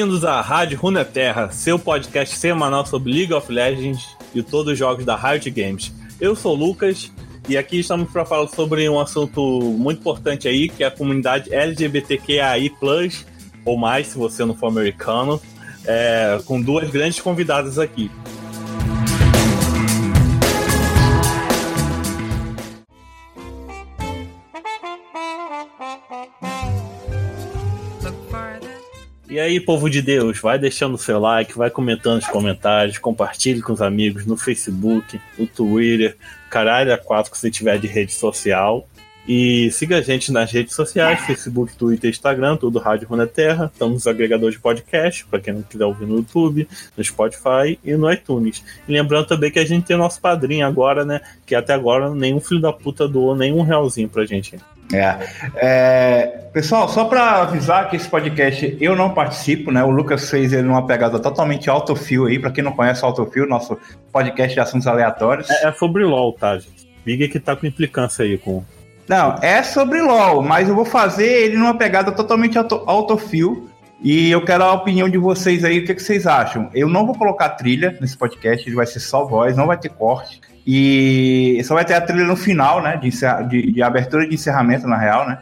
Bem-vindos à Rádio Runeterra, seu podcast semanal sobre League of Legends e todos os jogos da Riot Games. Eu sou o Lucas e aqui estamos para falar sobre um assunto muito importante aí, que é a comunidade LGBTQAI+, ou mais, se você não for americano, é, com duas grandes convidadas aqui. E aí, povo de Deus, vai deixando seu like, vai comentando nos comentários, compartilhe com os amigos no Facebook, no Twitter, caralho, a quatro que você tiver de rede social. E siga a gente nas redes sociais, Facebook, Twitter, Instagram, tudo Rádio Terra. Estamos agregadores de podcast, para quem não quiser ouvir no YouTube, no Spotify e no iTunes. E lembrando também que a gente tem nosso padrinho agora, né? Que até agora nenhum filho da puta doou nenhum realzinho pra gente. É. é. Pessoal, só para avisar que esse podcast eu não participo, né? O Lucas fez ele numa pegada totalmente autofil aí, para quem não conhece o autofil, nosso podcast de assuntos aleatórios. É, é sobre LOL, tá, gente? Liga que tá com implicância aí com. Não, é sobre LOL, mas eu vou fazer ele numa pegada totalmente auto, autofil. E eu quero a opinião de vocês aí, o que, que vocês acham? Eu não vou colocar trilha nesse podcast, ele vai ser só voz, não vai ter corte. E só vai ter a trilha no final, né? De, de, de abertura de encerramento, na real, né?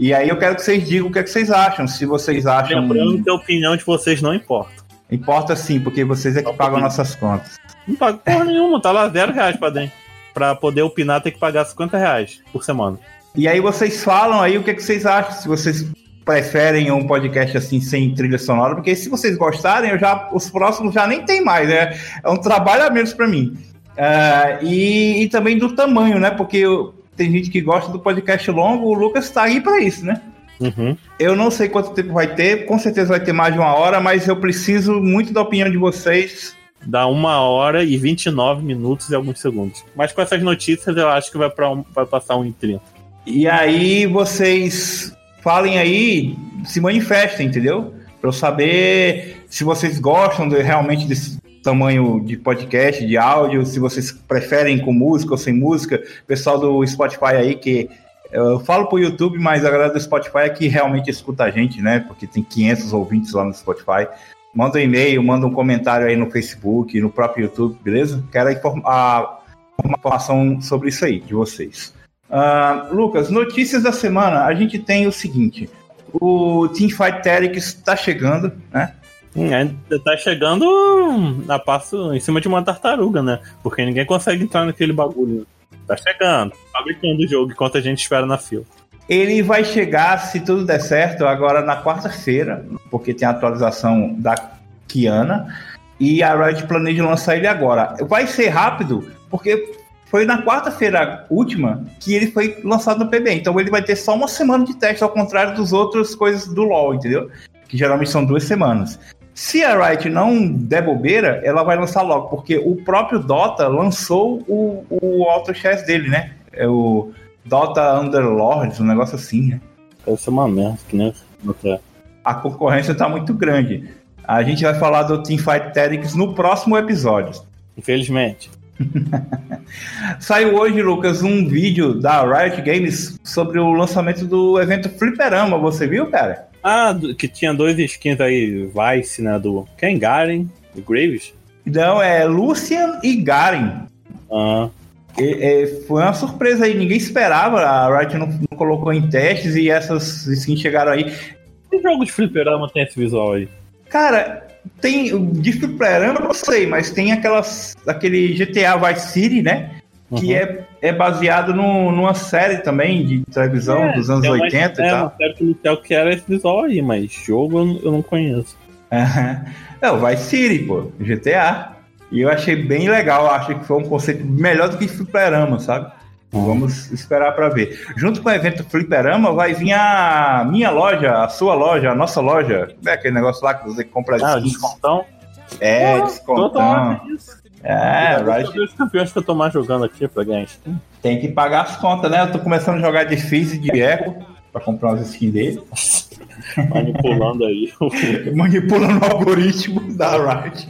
E aí eu quero que vocês digam o que, é que vocês acham. Se vocês acham. Lembrando que a opinião de vocês não importa. Importa sim, porque vocês é que pagam nossas contas. Não paga porra nenhuma, tá lá zero reais pra dentro. Pra poder opinar, tem que pagar 50 reais por semana. E aí vocês falam aí o que, é que vocês acham, se vocês preferem um podcast assim sem trilha sonora, porque se vocês gostarem, eu já os próximos já nem tem mais, né? É um trabalho a menos para mim. Uh, e, e, também do tamanho, né? Porque eu, tem gente que gosta do podcast longo, o Lucas está aí para isso, né? Uhum. Eu não sei quanto tempo vai ter, com certeza vai ter mais de uma hora, mas eu preciso muito da opinião de vocês. Dá uma hora e 29 minutos e alguns segundos. Mas com essas notícias eu acho que vai, pra um, vai passar um em 30. E aí vocês falem aí, se manifestem, entendeu? Para eu saber se vocês gostam de, realmente desse, tamanho de podcast, de áudio, se vocês preferem com música ou sem música. Pessoal do Spotify aí que eu falo pro YouTube, mas a galera do Spotify é que realmente escuta a gente, né? Porque tem 500 ouvintes lá no Spotify. Manda um e-mail, manda um comentário aí no Facebook, no próprio YouTube, beleza? Quero a, informação sobre isso aí, de vocês. Uh, Lucas, notícias da semana. A gente tem o seguinte: o Teamfight Tactics está chegando, né? Ainda tá chegando a passo em cima de uma tartaruga, né? Porque ninguém consegue entrar naquele bagulho. Tá chegando, fabricando o jogo enquanto a gente espera na fila. Ele vai chegar, se tudo der certo, agora na quarta-feira, porque tem a atualização da Kiana. E a Riot planeja lançar ele agora. Vai ser rápido, porque foi na quarta-feira última que ele foi lançado no PB. Então ele vai ter só uma semana de teste, ao contrário dos outras coisas do LoL, entendeu? Que geralmente são duas semanas. Se a Riot não der bobeira, ela vai lançar logo, porque o próprio Dota lançou o, o Auto Chess dele, né? É o Dota Underlords, um negócio assim, né? Ser uma merda, nem A concorrência tá muito grande. A gente vai falar do Teamfight Tactics no próximo episódio. Infelizmente. Saiu hoje, Lucas, um vídeo da Riot Games sobre o lançamento do evento Fliperama. Você viu, cara? Ah, que tinha dois skins aí, Vice, né? Do. Quem? Garen? Do Graves? Não, é Lucian e Garen. Ah. E, e, foi uma surpresa aí, ninguém esperava. A Riot não, não, colocou em testes e essas skins chegaram aí. Que jogo de fliperama tem esse visual aí? Cara, tem. De fliperama eu não sei, mas tem aquelas. aquele GTA Vice City, né? Que uhum. é, é baseado no, numa série também de televisão é, dos anos 80 uma, e tal. É, uma série policial que era esse visual aí, mas jogo eu, eu não conheço. é, o Vice City, pô, GTA. E eu achei bem legal, acho que foi um conceito melhor do que Fliperama, sabe? Uhum. Vamos esperar para ver. Junto com o evento Fliperama vai vir a minha loja, a sua loja, a nossa loja. É aquele negócio lá que você compra ah, descontão? É, ah, descontão. É, Riot. Os campeões que eu tô mais jogando aqui pra ganhar skin. Tem que pagar as contas, né? Eu tô começando a jogar de Fizz e de Echo pra comprar umas skins dele. Manipulando aí. Manipulando o algoritmo da Riot.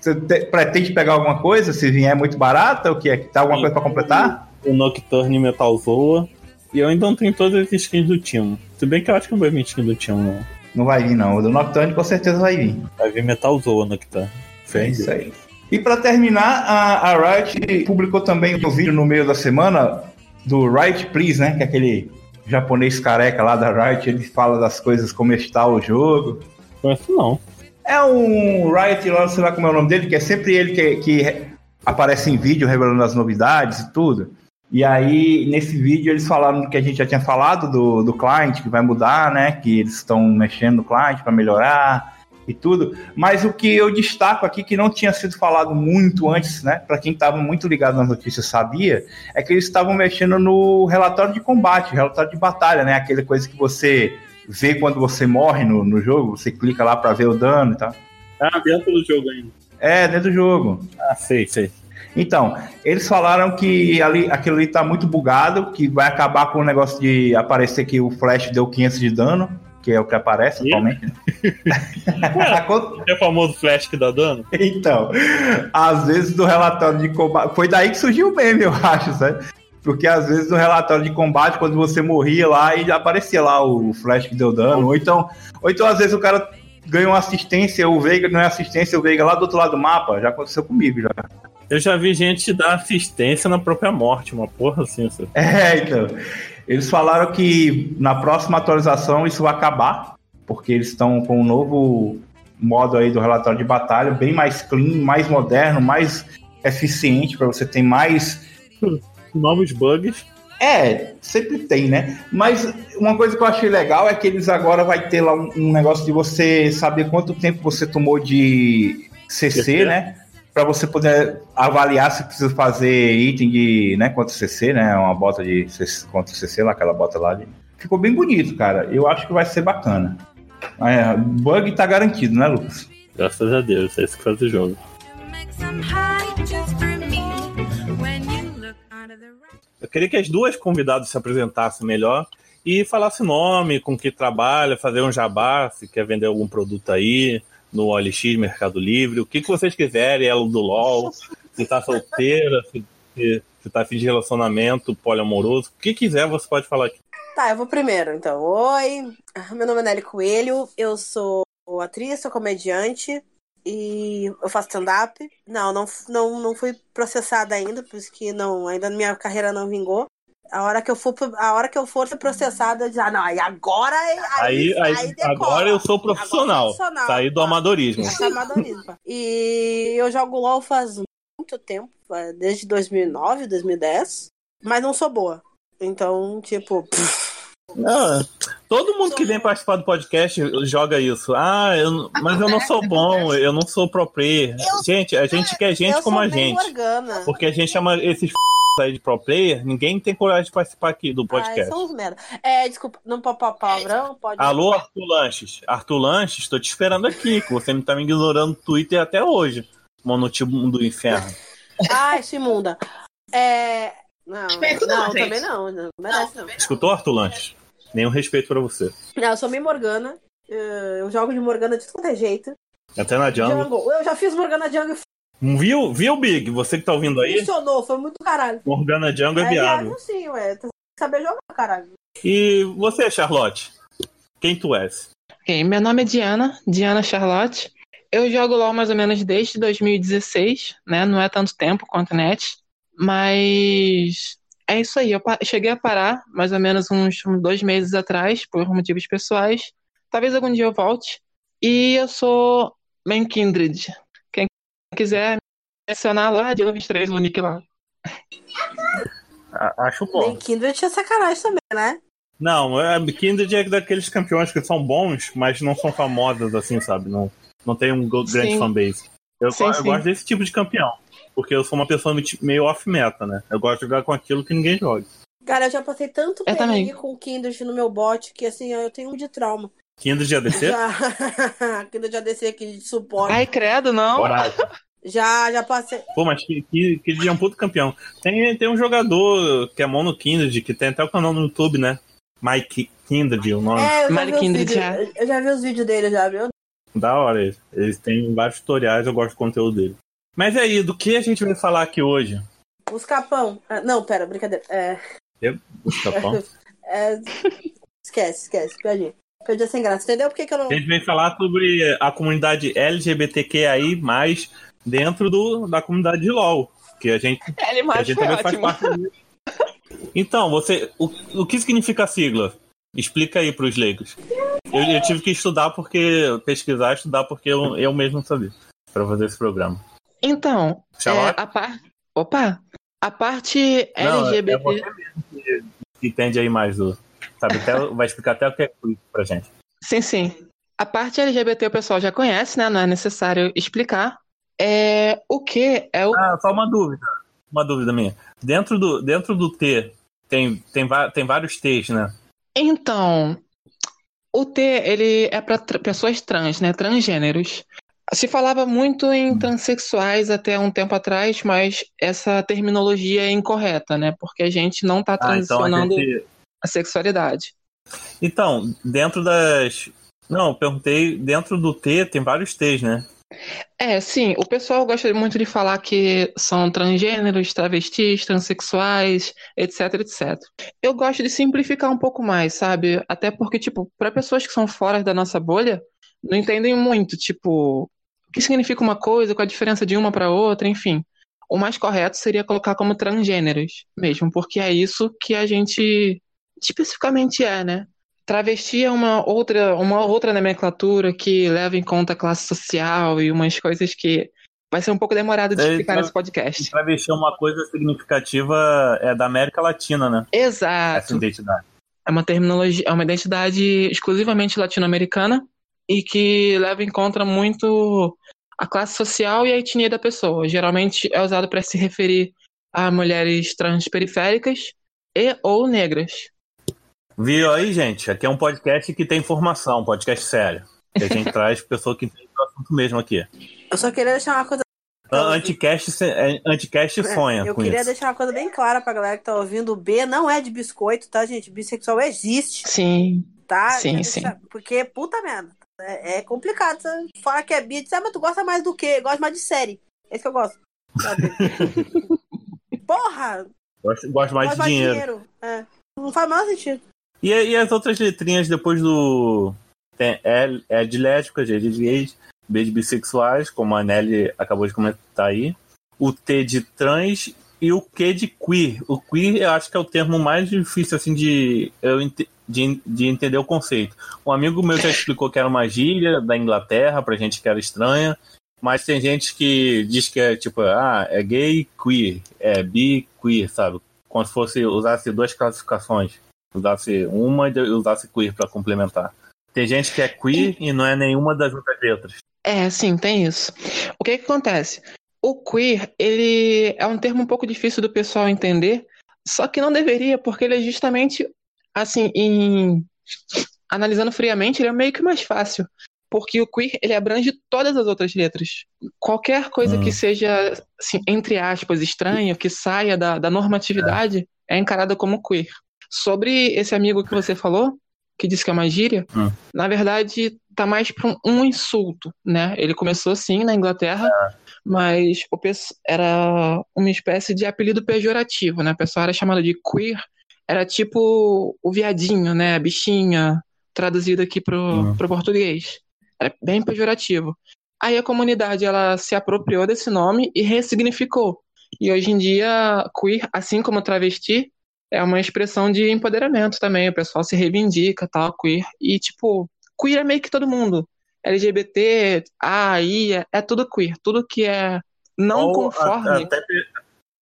Você te, pretende pegar alguma coisa? Se vier muito barata, o que é? Tá alguma Sim, coisa pra completar? O Nocturne Metal Zoa. E eu ainda não tenho todas as skins do time. Se bem que eu acho que não vai vir skin do time, não. Não vai vir, não. O do Nocturne com certeza vai vir. Vai vir Metal que tá. É isso aí. E para terminar, a, a Riot publicou também um vídeo no meio da semana do Riot Please, né? Que é aquele japonês careca lá da Riot, ele fala das coisas como está o jogo. Conheço não. É um Riot lá, sei lá como é o nome dele, que é sempre ele que, que aparece em vídeo revelando as novidades e tudo. E aí, nesse vídeo, eles falaram que a gente já tinha falado do, do client, que vai mudar, né? Que eles estão mexendo no client para melhorar e tudo. Mas o que eu destaco aqui, que não tinha sido falado muito antes, né? Para quem estava muito ligado nas notícias sabia, é que eles estavam mexendo no relatório de combate, relatório de batalha, né? Aquela coisa que você vê quando você morre no, no jogo, você clica lá para ver o dano e tal. Ah, dentro do jogo ainda. É, dentro do jogo. Ah, sei, sei. Então, eles falaram que ali, aquilo ali tá muito bugado, que vai acabar com o negócio de aparecer que o Flash deu 500 de dano, que é o que aparece atualmente. é o famoso Flash que dá dano? Então, às vezes do relatório de combate. Foi daí que surgiu o meme, eu acho, sabe? Porque às vezes no relatório de combate, quando você morria lá, e aparecia lá o Flash que deu dano. Ou então, ou então às vezes o cara ganhou uma assistência, o Veiga ganhou assistência, o Veiga lá do outro lado do mapa. Já aconteceu comigo já. Eu já vi gente dar assistência na própria morte, uma porra assim. Sabe? É, então. Eles falaram que na próxima atualização isso vai acabar, porque eles estão com um novo modo aí do relatório de batalha, bem mais clean, mais moderno, mais eficiente, para você ter mais. Novos bugs. É, sempre tem, né? Mas uma coisa que eu achei legal é que eles agora vai ter lá um, um negócio de você saber quanto tempo você tomou de CC, né? Para você poder avaliar se precisa fazer item de, né, contra CC, né, uma bota de contra CC, lá, aquela bota lá. De... Ficou bem bonito, cara. Eu acho que vai ser bacana. É, bug tá garantido, né, Lucas? Graças a Deus, é isso que faz o jogo. Eu queria que as duas convidadas se apresentassem melhor e falassem nome, com que trabalha, fazer um jabá, se quer vender algum produto aí, no OLX, Mercado Livre, o que, que vocês quiserem, ela do LOL, se tá solteira, se, se, se tá afim de relacionamento poliamoroso, o que quiser você pode falar aqui. Tá, eu vou primeiro, então. Oi, meu nome é Nelly Coelho, eu sou atriz, sou comediante e eu faço stand-up. Não, não, não, não fui processada ainda, por isso que não, ainda minha carreira não vingou. A hora que eu for, a hora que eu for ser processada, eu dizer, ah, não, aí agora. Aí, aí, aí agora eu sou profissional. profissional saí do amadorismo. Do amadorismo. E eu jogo LOL faz muito tempo, desde 2009, 2010, mas não sou boa. Então, tipo. Não, todo mundo que vem participar do podcast joga isso. Ah, eu, mas eu não sou bom, eu não sou pro player. Gente, a gente quer gente como a gente. Organa. Porque a gente chama esses aí de pro player, ninguém tem coragem de participar aqui do podcast. Ai, são uns merda. É, desculpa, não pode palavrão? Pode. Alô, Arthur Lanches. Arthur Lanches, tô te esperando aqui, que você me tá me ignorando no Twitter até hoje. Monotipo do inferno. Ai, imunda. É. Não, não, também não. Não merece, não. Escutou, Arthur Lanches? Nenhum respeito pra você. Não, eu sou meio Morgana. Eu jogo de Morgana de todo jeito. Até na jungle. jungle. Eu já fiz Morgana Jungle Viu, viu, Big? Você que tá ouvindo aí? Funcionou, foi muito caralho. Morgana Django é, é viável. É, sim, ué. Tem que saber jogar, caralho. E você, Charlotte? Quem tu és? Ok, meu nome é Diana, Diana Charlotte. Eu jogo LOL mais ou menos desde 2016, né? Não é tanto tempo quanto net. Mas é isso aí. Eu cheguei a parar mais ou menos uns dois meses atrás, por motivos pessoais. Talvez algum dia eu volte. E eu sou main Kindred quiser mencionar lá, de 23 o nick lá. Acho bom. Bem, Kindred é sacanagem também, né? Não, é, Kindred é daqueles campeões que são bons, mas não são famosos assim, sabe? Não, não tem um grande sim. fanbase. Eu, sim, eu sim. gosto desse tipo de campeão. Porque eu sou uma pessoa meio off-meta, né? Eu gosto de jogar com aquilo que ninguém joga. Cara, eu já passei tanto perrengue com Kindred no meu bot que assim, eu tenho um de trauma. Kindred de ADC? Já. Kindred de ADC aqui de suporte. Ai, credo, não. Coragem. Já, já passei. Pô, mas que, que, que dia é um puto campeão. Tem, tem um jogador que é Mono Kindred, que tem até o canal no YouTube, né? Mike Kindred, o nome. É, eu Mike Kindred, já. Eu já vi os vídeos dele, já viu? Da hora, eles, eles têm vários tutoriais, eu gosto do conteúdo dele. Mas aí, do que a gente vai falar aqui hoje? Os capão. Ah, não, pera, brincadeira. É... Os capão? é... Esquece, esquece, piadinha. Perdi sem graça, entendeu? Por que, que eu não. A gente vem falar sobre a comunidade LGBTQI, dentro do, da comunidade de LOL. Que a gente, L que a gente também faz ótimo. parte disso. Então, você. O, o que significa a sigla? Explica aí pros leigos. Eu, eu tive que estudar porque. pesquisar, estudar porque eu, eu mesmo não sabia. Pra fazer esse programa. Então, é, a parte. Opa! A parte Não, LGBT. É você mesmo que, que entende aí mais do. Sabe, até, vai explicar até o que é queer pra gente. Sim, sim. A parte LGBT o pessoal já conhece, né? Não é necessário explicar. É, o que é o. Ah, só uma dúvida. Uma dúvida minha. Dentro do, dentro do T, tem, tem, tem vários T's, né? Então, o T, ele é para pessoas trans, né? Transgêneros. Se falava muito em transexuais até um tempo atrás, mas essa terminologia é incorreta, né? Porque a gente não está Ah, então a transicionando gente. A sexualidade. Então, dentro das. Não, eu perguntei, dentro do T tem vários T's, né? É, sim, o pessoal gosta muito de falar que são transgêneros, travestis, transexuais, etc, etc. Eu gosto de simplificar um pouco mais, sabe? Até porque, tipo, para pessoas que são fora da nossa bolha, não entendem muito, tipo, o que significa uma coisa, qual a diferença de uma para outra, enfim. O mais correto seria colocar como transgêneros mesmo, porque é isso que a gente especificamente é, né? Travesti é uma outra, uma outra nomenclatura que leva em conta a classe social e umas coisas que vai ser um pouco demorado de É, explicar nesse podcast. Travesti é uma coisa significativa é da América Latina, né? Essa Exato. identidade. É uma terminologia, é uma identidade exclusivamente latino-americana e que leva em conta muito a classe social e a etnia da pessoa. Geralmente é usado para se referir a mulheres transperiféricas e ou negras. Viu aí, gente? Aqui é um podcast que tem informação, um podcast sério. Que a gente traz pessoa que entende o assunto mesmo aqui. Eu só queria deixar uma coisa. Anticast, é, Anticast sonha eu com queria isso. deixar uma coisa bem clara pra galera que tá ouvindo. O B não é de biscoito, tá, gente? Bissexual existe, Sim, tá? Sim, sim. deixar- Porque, puta merda. É, é complicado. Você fala que é bi, diz, ah, mas tu gosta mais do quê? Gosta mais de série. É isso que eu gosto. Porra! Gosto, gosto mais Gosto de dinheiro. É. Não faz mais sentido. E, e as outras letrinhas depois do. Tem L, é de lésbicas, G de gays, B de bissexuais, como a Nelly acabou de comentar aí. O T de trans e o Q de queer. O queer eu acho que é o termo mais difícil assim de, eu, de, de entender o conceito. Um amigo meu já explicou que era uma gíria da Inglaterra, pra gente que era estranha. Mas tem gente que diz que é tipo, ah, é gay queer, é bi queer, sabe? Como se fosse usasse duas classificações usasse uma e usasse queer pra complementar. Tem gente que é queer e não é nenhuma das outras letras. É, sim, tem isso. O que que acontece? O queer, ele é um termo um pouco difícil do pessoal entender, só que não deveria, porque ele é justamente, assim, em... analisando friamente, ele é meio que mais fácil. Porque o queer, ele abrange todas as outras letras. Qualquer coisa Hum. que seja, assim, entre aspas, estranha, que saia da, da normatividade, é encarada como queer. Sobre esse amigo que você falou, que disse que é uma gíria, Hum. na verdade, tá mais para um, insulto, né? Ele começou assim na Inglaterra, mas o pes- era uma espécie de apelido pejorativo, né? O pessoal era chamado de queer, era tipo o viadinho, né? A bichinha, traduzido aqui pro, Hum. pro português. Era bem pejorativo. Aí a comunidade ela se apropriou desse nome e ressignificou. E hoje em dia, queer, assim como travesti, é uma expressão de empoderamento também. O pessoal se reivindica, tal, queer. E, tipo, queer é meio que todo mundo. LGBT, A, I, é, é tudo queer. Tudo que é não Ou conforme. Até,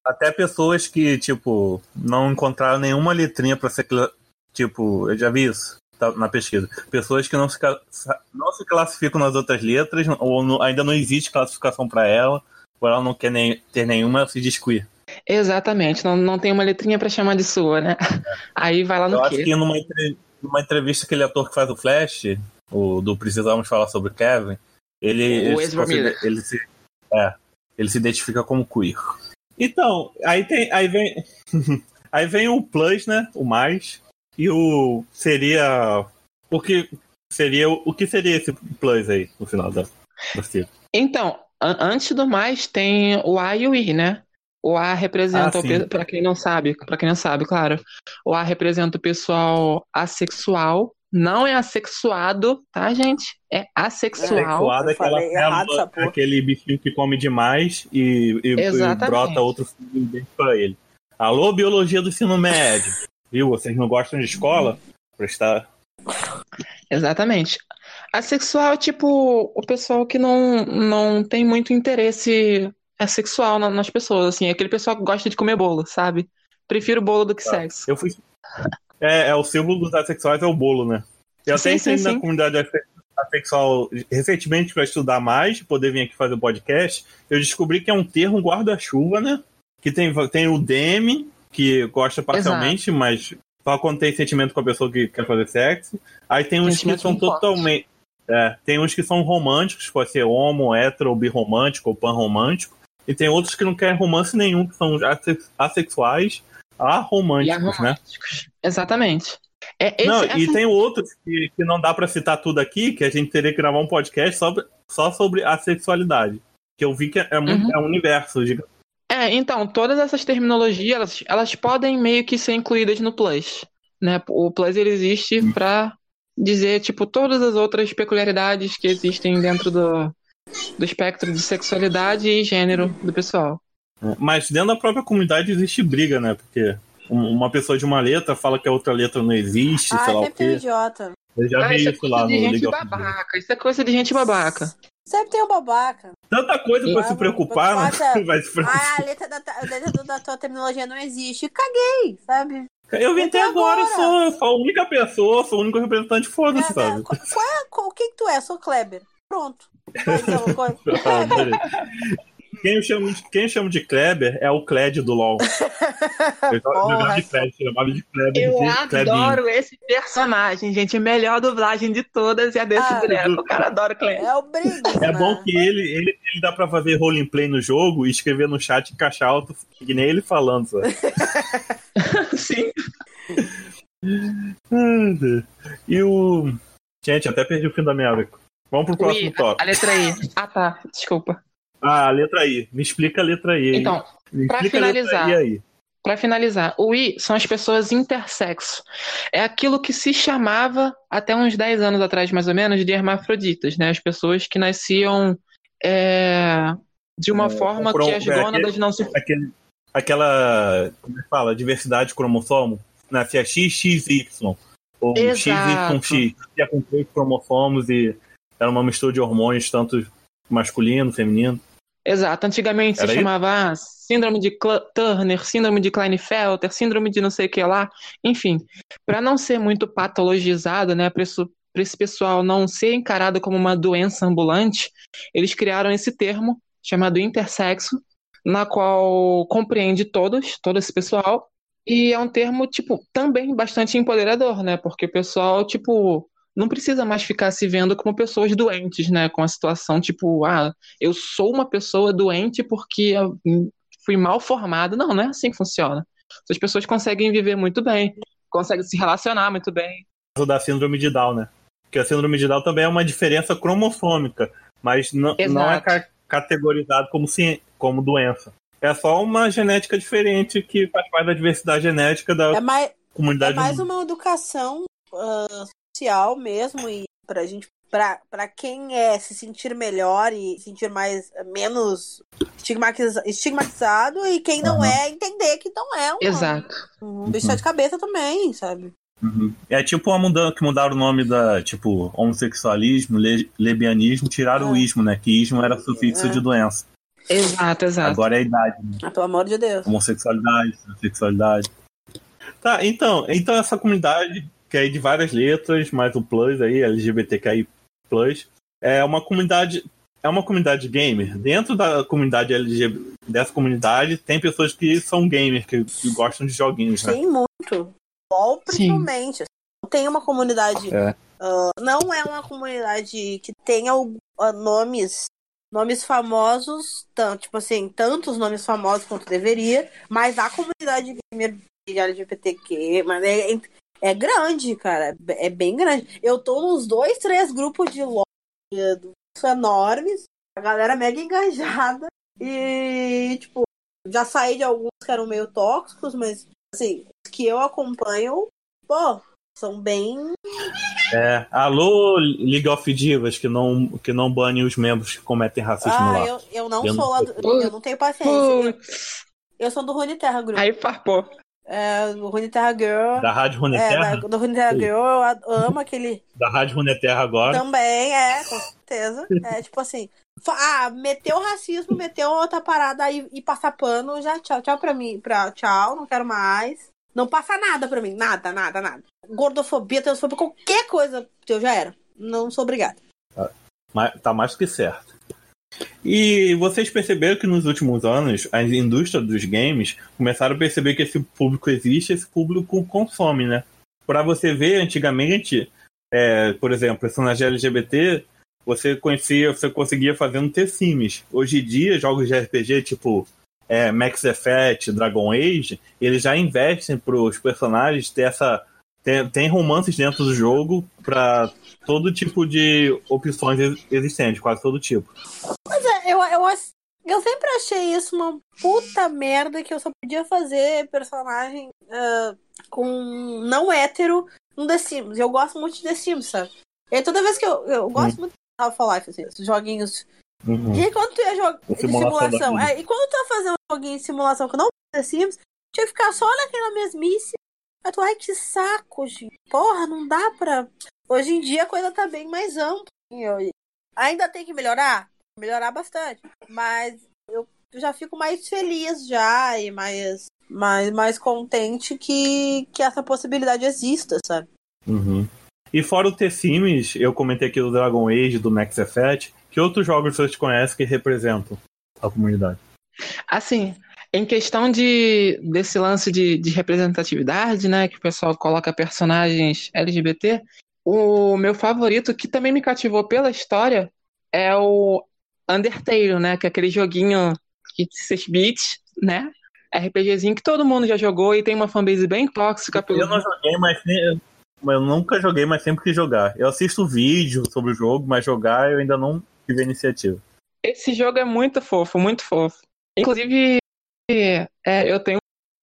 até pessoas que, tipo, não encontraram nenhuma letrinha pra ser. Tipo, eu já vi isso na pesquisa. Pessoas que não se, não se classificam nas outras letras, ou não- ainda não existe classificação pra ela, ou ela não quer nem, ter nenhuma, ela se diz queer. Exatamente, não, não tem uma letrinha pra chamar de sua, né? Aí vai lá Eu no acho quê? que numa, entre- numa entrevista aquele ator que faz o Flash, o do Precisamos Falar sobre Kevin, ele, O ele, se, Ezra considera- Miller. ele, se, é, ele se identifica como queer. Então, aí tem. Aí vem. aí vem o plus, né? O mais. E o. Seria. O que seria. O que seria esse plus aí no final da, da? Então, an- antes do mais, tem o A e o I, né? O A representa, Ah, pra quem não sabe, pra quem não sabe, claro. O A representa o pessoal assexual Não é assexuado, tá, gente? É assexual. É falei aquela errado célula, essa porra. aquele bichinho que come demais e, e- e brota outro filho dentro pra ele. Alô, biologia do ensino médio. Viu? Vocês não gostam de escola? Prestar. Exatamente. Assexual é tipo o pessoal que não, não tem muito interesse é sexual na- nas pessoas, assim. É aquele pessoal que gosta de comer bolo, sabe? Prefiro bolo do que Tá. sexo. Eu fui. É, é o símbolo dos assexuais é o bolo, né? Eu até Sim, sim, entrei na sim. comunidade asse- assexual recentemente para estudar mais, poder vir aqui fazer o podcast. Eu descobri que é um termo guarda-chuva, né? Que tem, tem o DM, que gosta parcialmente, mas só quando tem sentimento com a pessoa que quer fazer sexo. Aí tem uns que são totalmente. É, tem uns que são românticos, pode ser homo, hétero, ou birromântico, ou panromântico. E tem outros que não querem romance nenhum, que são asse- assexuais, aromânticos, né? Exatamente. É, esse, não, essa- e tem outros que, que não dá pra citar tudo aqui, que a gente teria que gravar um podcast sobre, só sobre a sexualidade. Que eu vi que é, muito, Uhum. é um universo. De... É, então, todas essas terminologias, elas, elas podem meio que ser incluídas no Plus, né? O Plus, ele existe pra dizer, tipo, todas as outras peculiaridades que existem dentro do, do espectro de sexualidade e gênero do pessoal. Mas dentro da própria comunidade existe briga, né? Porque um- uma pessoa de uma letra fala que a outra letra não existe, Ah, sei lá o tem um quê. idiota. Eu já Ah, vi isso é isso lá no de League gente of Legends. babaca. Isso é coisa de gente babaca. Sempre tem um babaca. Tanta coisa pra Ah, se preocupar, né? Vai se preocupar. Ah, a letra da, a letra da tua terminologia não existe. Caguei, sabe? Eu vim até Então agora, eu agora. sou, sou a única pessoa, sou o único representante, foda-se, É, sabe? é, qual, qual é, qual- o que que tu é? Sou Kleber. Pronto. Ah. Quem eu, chamo de, quem eu chamo de Kleber é o Kled do LoL. Eu Porra. jogava de Kled, chamava de Kleber Eu de Klebinho. adoro esse personagem, gente. A melhor dublagem de todas é a desse Ah, boneco. O cara adora o Clem. É o Briggs, É né? bom que ele, ele, ele dá pra fazer roleplay no jogo e escrever no chat em caixa alto, que nem ele falando, sabe? Sim. E o. Gente, até perdi o fim da minha. Vamos pro próximo a, tópico. a letra I. Ah, tá. Desculpa. Ah, a letra I. Me explica a letra I. aí. Então, Me pra explica a letra finalizar. Pra finalizar, o I são as pessoas intersexo. É aquilo que se chamava até uns 10 anos atrás, mais ou menos, de hermafroditas, né? As pessoas que nasciam é, de uma É, forma que as é, gônadas não se. Aquele, aquela. Como é que fala? Diversidade de cromossomo. Nascia XXY. Ou Exato. XYX. Nascia com três cromossomos e era uma mistura de hormônios, tanto masculino, feminino. Exato. Antigamente se Era isso? chamava ah, síndrome de Turner, síndrome de Klinefelter, síndrome de não sei o que lá. Enfim, para não ser muito patologizado, né? Para esse pessoal não ser encarado como uma doença ambulante, eles criaram esse termo chamado intersexo, na qual compreende todos, todo esse pessoal, e é um termo, tipo, também bastante empoderador, né? Porque o pessoal, tipo, não precisa mais ficar se vendo como pessoas doentes, né? Com a situação, tipo, ah, eu sou uma pessoa doente porque eu fui mal formado. Não, não é assim que funciona. As pessoas conseguem viver muito bem, conseguem se relacionar muito bem. caso da síndrome de Down, né? Porque a síndrome de Down também é uma diferença cromossômica, mas não, é ca- categorizado como, como doença. É só uma genética diferente que faz parte da diversidade genética da É mais, é comunidade mais humana. uma educação ah, social mesmo e pra gente pra, pra quem é se sentir melhor e se sentir mais menos estigmatiza- estigmatizado e quem não Aham. é entender que não é um, Exato. um bicho de cabeça também, sabe? Uhum. É tipo uma mudança que mudaram o nome da, tipo, homossexualismo, le- lesbianismo, tiraram o É. ismo, né? Que ismo era sufixo É. de doença. Exato, exato. Agora é a idade, né? Ah, pelo amor de Deus. homossexualidade, sexualidade. Tá, então, então essa comunidade, que é de várias letras, mais o plus aí, LGBTQI+, é uma comunidade, é uma comunidade gamer. Dentro da comunidade LGBT, dessa comunidade, tem pessoas que são gamers, que, que gostam de joguinhos, né? Sim, muito. LOL, principalmente. Tem uma comunidade. É. ah, não é uma comunidade que tenha ah, nomes. Nomes famosos, tanto, tipo assim, tantos nomes famosos quanto deveria, mas a comunidade gamer de LGBTQ, mas é, é grande, cara. É bem grande. Eu tô nos dois, três grupos de LOL eh, enormes, a galera mega engajada. E, tipo, já saí de alguns que eram meio tóxicos, mas assim, os que eu acompanho, pô, são bem É, alô, League of Divas, que não, que não bane os membros que cometem racismo Ah, lá. eu, eu não Eu sou não lá. do- Eu não tenho paciência. Eu, eu sou do Rune Terra Group. aí farpou. É, do Rune Terra Girl. Da Rádio É, Runeterra? da, do Rune Terra Sim. Girl, eu amo aquele. Da Rádio Runeterra agora. Também, é, com certeza. É tipo assim. Ah, meteu racismo, meteu outra parada aí e passar pano, já tchau, tchau pra mim. Pra, tchau, não quero mais. Não passa nada pra mim. Nada, nada, nada. Gordofobia, transfobia, qualquer coisa, eu já era. Não sou obrigada. Mas tá mais do que certo. E vocês perceberam que nos últimos anos a indústria dos games começaram a perceber que esse público existe, esse público consome, né? Pra você ver, antigamente, é, por exemplo, personagem LGBT, você conhecia, você conseguia fazer no T-Sims. Hoje em dia, jogos de RPG tipo é, Max Effect, Dragon Age, eles já investem pros personagens ter essa. Tem, tem romances dentro do jogo pra todo tipo de opções ex- existentes, quase todo tipo. Pois é, eu, eu, eu sempre achei isso uma puta merda que eu só podia fazer personagem ah, com não hétero no The Sims. Eu gosto muito de The Sims, sabe? E toda vez que eu, eu gosto muito de Half-Life, assim, esses joguinhos. Uhum. E quando tu ia jogar de Simulação é, e quando tu ia fazer um joguinho de simulação que não The Sims, tinha que ficar só naquela mesmice. Aí tu, ai, que saco, gente. Porra, não dá pra. Hoje em dia a coisa tá bem mais ampla. assim, eu- Ainda tem que melhorar? Melhorar bastante. Mas eu já fico mais feliz já e mais, mais, mais contente que, que essa possibilidade exista, sabe? Uhum. E fora o T-Sims, eu comentei aqui do Dragon Age, do Max Effect, que outros jogos vocês conhecem que representam a comunidade? Assim, em questão de desse lance de, de representatividade, né, que o pessoal coloca personagens LGBT, o meu favorito, que também me cativou pela história, é o Undertale, né, que é aquele joguinho de 6 bits, né, RPGzinho que todo mundo já jogou e tem uma fanbase bem tóxica pelo Eu não joguei, mas eu nunca joguei, mas sempre quis jogar. Eu assisto vídeo sobre o jogo, mas jogar eu ainda não tive a iniciativa. Esse jogo é muito fofo, muito fofo. Inclusive, é, eu tenho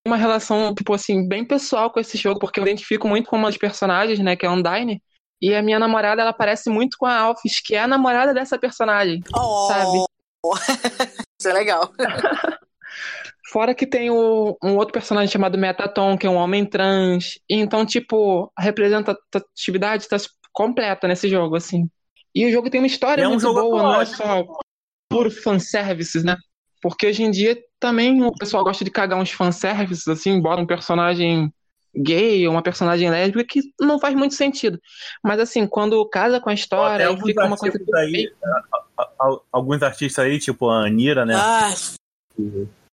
uma relação, tipo assim, bem pessoal com esse jogo, porque eu identifico muito com uma das personagens, né, que é a Undyne. E a minha namorada, ela parece muito com a Alphys, que é a namorada dessa personagem, Oh, sabe? Isso é legal. Fora que tem o- um outro personagem chamado Metaton, que é um homem trans. Então, tipo, a representatividade tá completa nesse jogo, assim. E o jogo tem uma história É um muito jogo boa, não é só puro fanservices, né? Porque hoje em dia também o pessoal gosta de cagar uns fanservices, assim, bota um personagem gay ou uma personagem lésbica que não faz muito sentido. Mas assim, quando casa com a Até história, alguns fica uma coisa artistas aí, a- a- a- alguns artistas aí, tipo a Anira, né? Ah,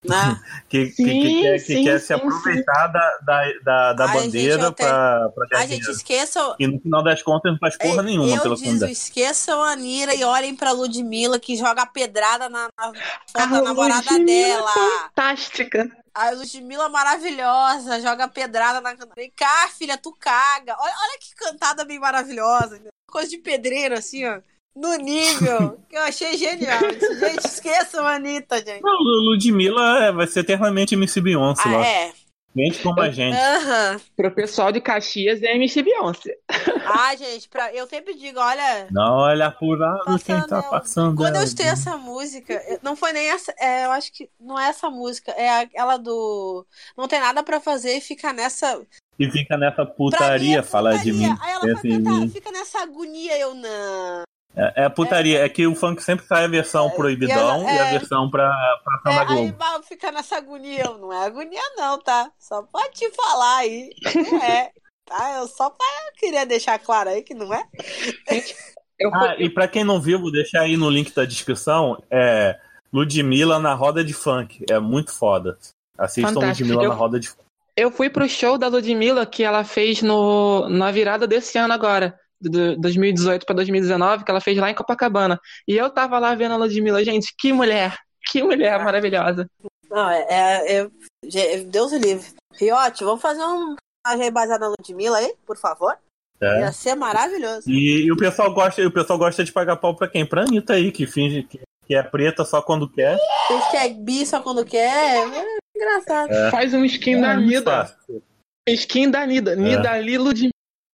né? que, que- Sim, que quer, que sim, quer sim, se aproveitar da, da, da, da Ai, bandeira pra ganhar A gente esqueçam. E no final das contas não faz porra Ei, nenhuma eu pela digo, esqueçam a Nira e olhem pra Ludmilla que joga pedrada na, na foto A da namorada Ludmilla dela. Fantástica. A Ludmilla maravilhosa, joga pedrada na. Vem cá, filha, tu caga. Olha, olha que cantada bem maravilhosa. Coisa de pedreiro, assim, ó. No nível, que eu achei genial. Gente, esqueçam a Anitta, gente. Não, Lu- Ludmilla é, vai ser eternamente MC Beyoncé Ah, lá. é. Gente como a gente. Aham. Pro pessoal de Caxias é MC Beyoncé. Ah, gente, pra... eu sempre digo, olha. Não olha apurado quem Passando, tá passando. Quando eu é. escutei essa música, não foi nem essa. é, eu acho que não é essa música, é aquela do. Não tem nada pra fazer e fica nessa. E fica nessa putaria é falar de putaria. mim. Aí ela fica nessa agonia, eu não. É, é putaria. É. que o funk sempre sai a versão proibidão e ela- e, a é. versão pra, pra É, Samba aí Globo. vai ficar nessa agonia, eu não é agonia, não, tá? Só pode te falar aí. Não é. Tá? Eu só pra... eu queria deixar claro aí que não é. Eu Ah, e pra quem não viu, vou deixar aí no link da descrição. É Ludmilla na roda de funk. É muito foda. Assistam Fantástico. Ludmilla Eu- na roda de funk. Eu fui pro show da Ludmilla que ela fez no, na virada desse ano agora, de 2018 para 2019, que ela fez lá em Copacabana. E eu tava lá vendo a Ludmilla. Gente, que mulher! Que mulher maravilhosa. Não, é. é, é- Deus o livre. Riote, vamos fazer um aí baseado na Ludmilla aí, por favor? É. Ia ser maravilhoso. E, e o pessoal gosta, e o pessoal gosta de pagar pau pra quem? Pra Anitta aí, que finge que, que é preta só quando quer. Diz que é bi só quando quer. É engraçado. Faz um skin da É muito Nida. fácil. Skin da Nida. Nidali Ludmilla.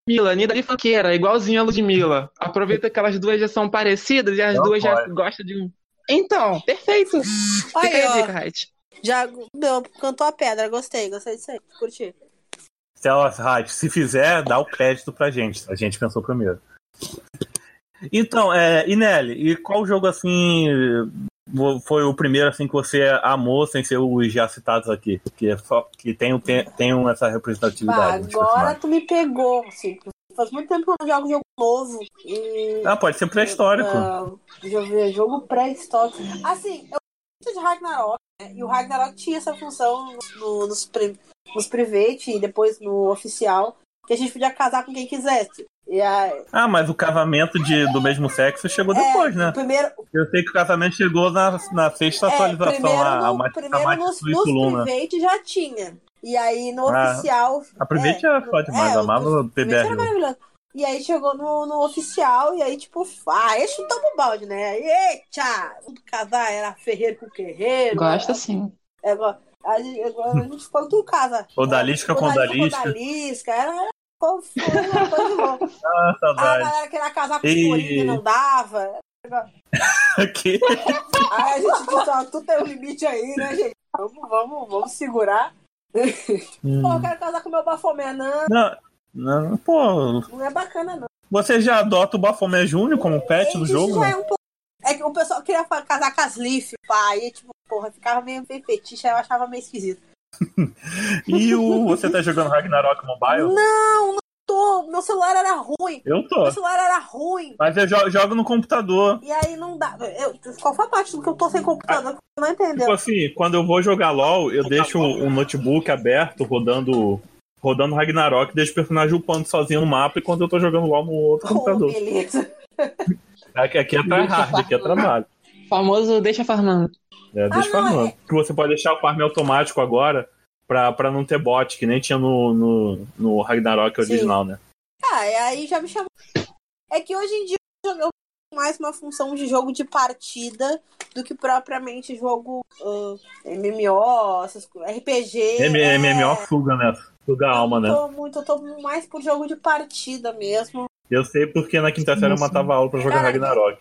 Mila, Nidali Funkeira, igualzinha a Ludmilla. Aproveita que elas duas já são parecidas e as Não duas já pode. gostam de um. Então, perfeito. Fica Aí, ó. dica, Raid. Já meu, cantou a pedra, gostei, gostei disso aí, curti. Celas Rádio, se fizer, dá o crédito pra gente. A gente pensou primeiro. Então, é, e Nelly, e qual jogo assim foi o primeiro assim que você amou sem ser os já citados aqui? Que, é só, que tem, tem, tem essa Bah, representatividade. nos agora tu me pegou, assim. Faz muito tempo que eu não jogo jogo novo. E, Ah, pode ser pré-histórico. deixa eu ver, jogo pré-histórico. Assim, eu gosto de Ragnarok, né? E o Ragnarok tinha essa função no- nos, nos private e depois no oficial, que a gente podia casar com quem quisesse. E aí, Ah, mas o casamento de, do mesmo sexo chegou depois, é, né? Primeiro, Eu sei que o casamento chegou na, na sexta é, atualização, primeiro, a, a no, mais, a primeiro mais nos, nos private já tinha. E aí no Ah, oficial. A Private é, era foda demais, é, amava o PBR. E aí chegou no, no oficial, e aí, tipo, ah, aí chutamos o balde, né? Aí, eita! Tudo casar era ferreiro com guerreiro. Gosta sim. é, agora, a, gente, a ficou tudo casa. Odalisca com Odalisca Odalisca. Era, era, foi uma coisa de louco. Ah, A saudade. galera queria casar com E- o Coringa não dava. Aqui. Aí a gente disse, ó, tu tem um limite aí, né, gente? Vamos, vamos, vamos segurar. Pô, eu quero casar com o meu Bafomé. Não, Não, não, pô, não é bacana, não. você já adota o Bafomé Júnior como pet do Isso jogo? já é um pouco. É que o pessoal queria casar com as Leaf, pá. E tipo, porra, ficava meio meio fetiche, aí eu achava meio esquisito. E o, você tá jogando Ragnarok Mobile? Não, não tô. Meu celular era ruim. Eu tô. Meu celular era ruim. Mas eu jo- jogo no computador. E aí não dá. Eu, qual foi a parte do que eu tô sem computador? Você não entendeu? Tipo assim, quando eu vou jogar LOL, eu deixo um notebook aberto rodando. Rodando Ragnarok deixo o personagem upando sozinho no mapa enquanto eu tô jogando LOL no outro Oh, computador. beleza. Aqui, aqui é tryhard, aqui é trabalho. Famoso deixa farmando. É, deixa Ah, não, farmando. Que você pode deixar o farm automático agora pra, pra não ter bot, que nem tinha no, no, no Ragnarok Sim. original, né? Ah, e aí já me chamou. É que hoje em dia eu mais uma função de jogo de partida do que propriamente jogo ah, MMO, RPG. M- é. MMO suga, né? Suga a alma, eu né? tô muito, eu tô mais por jogo de partida mesmo. Eu sei porque na quinta série eu Sim, sim. matava aula pra jogar Cara, Ragnarok.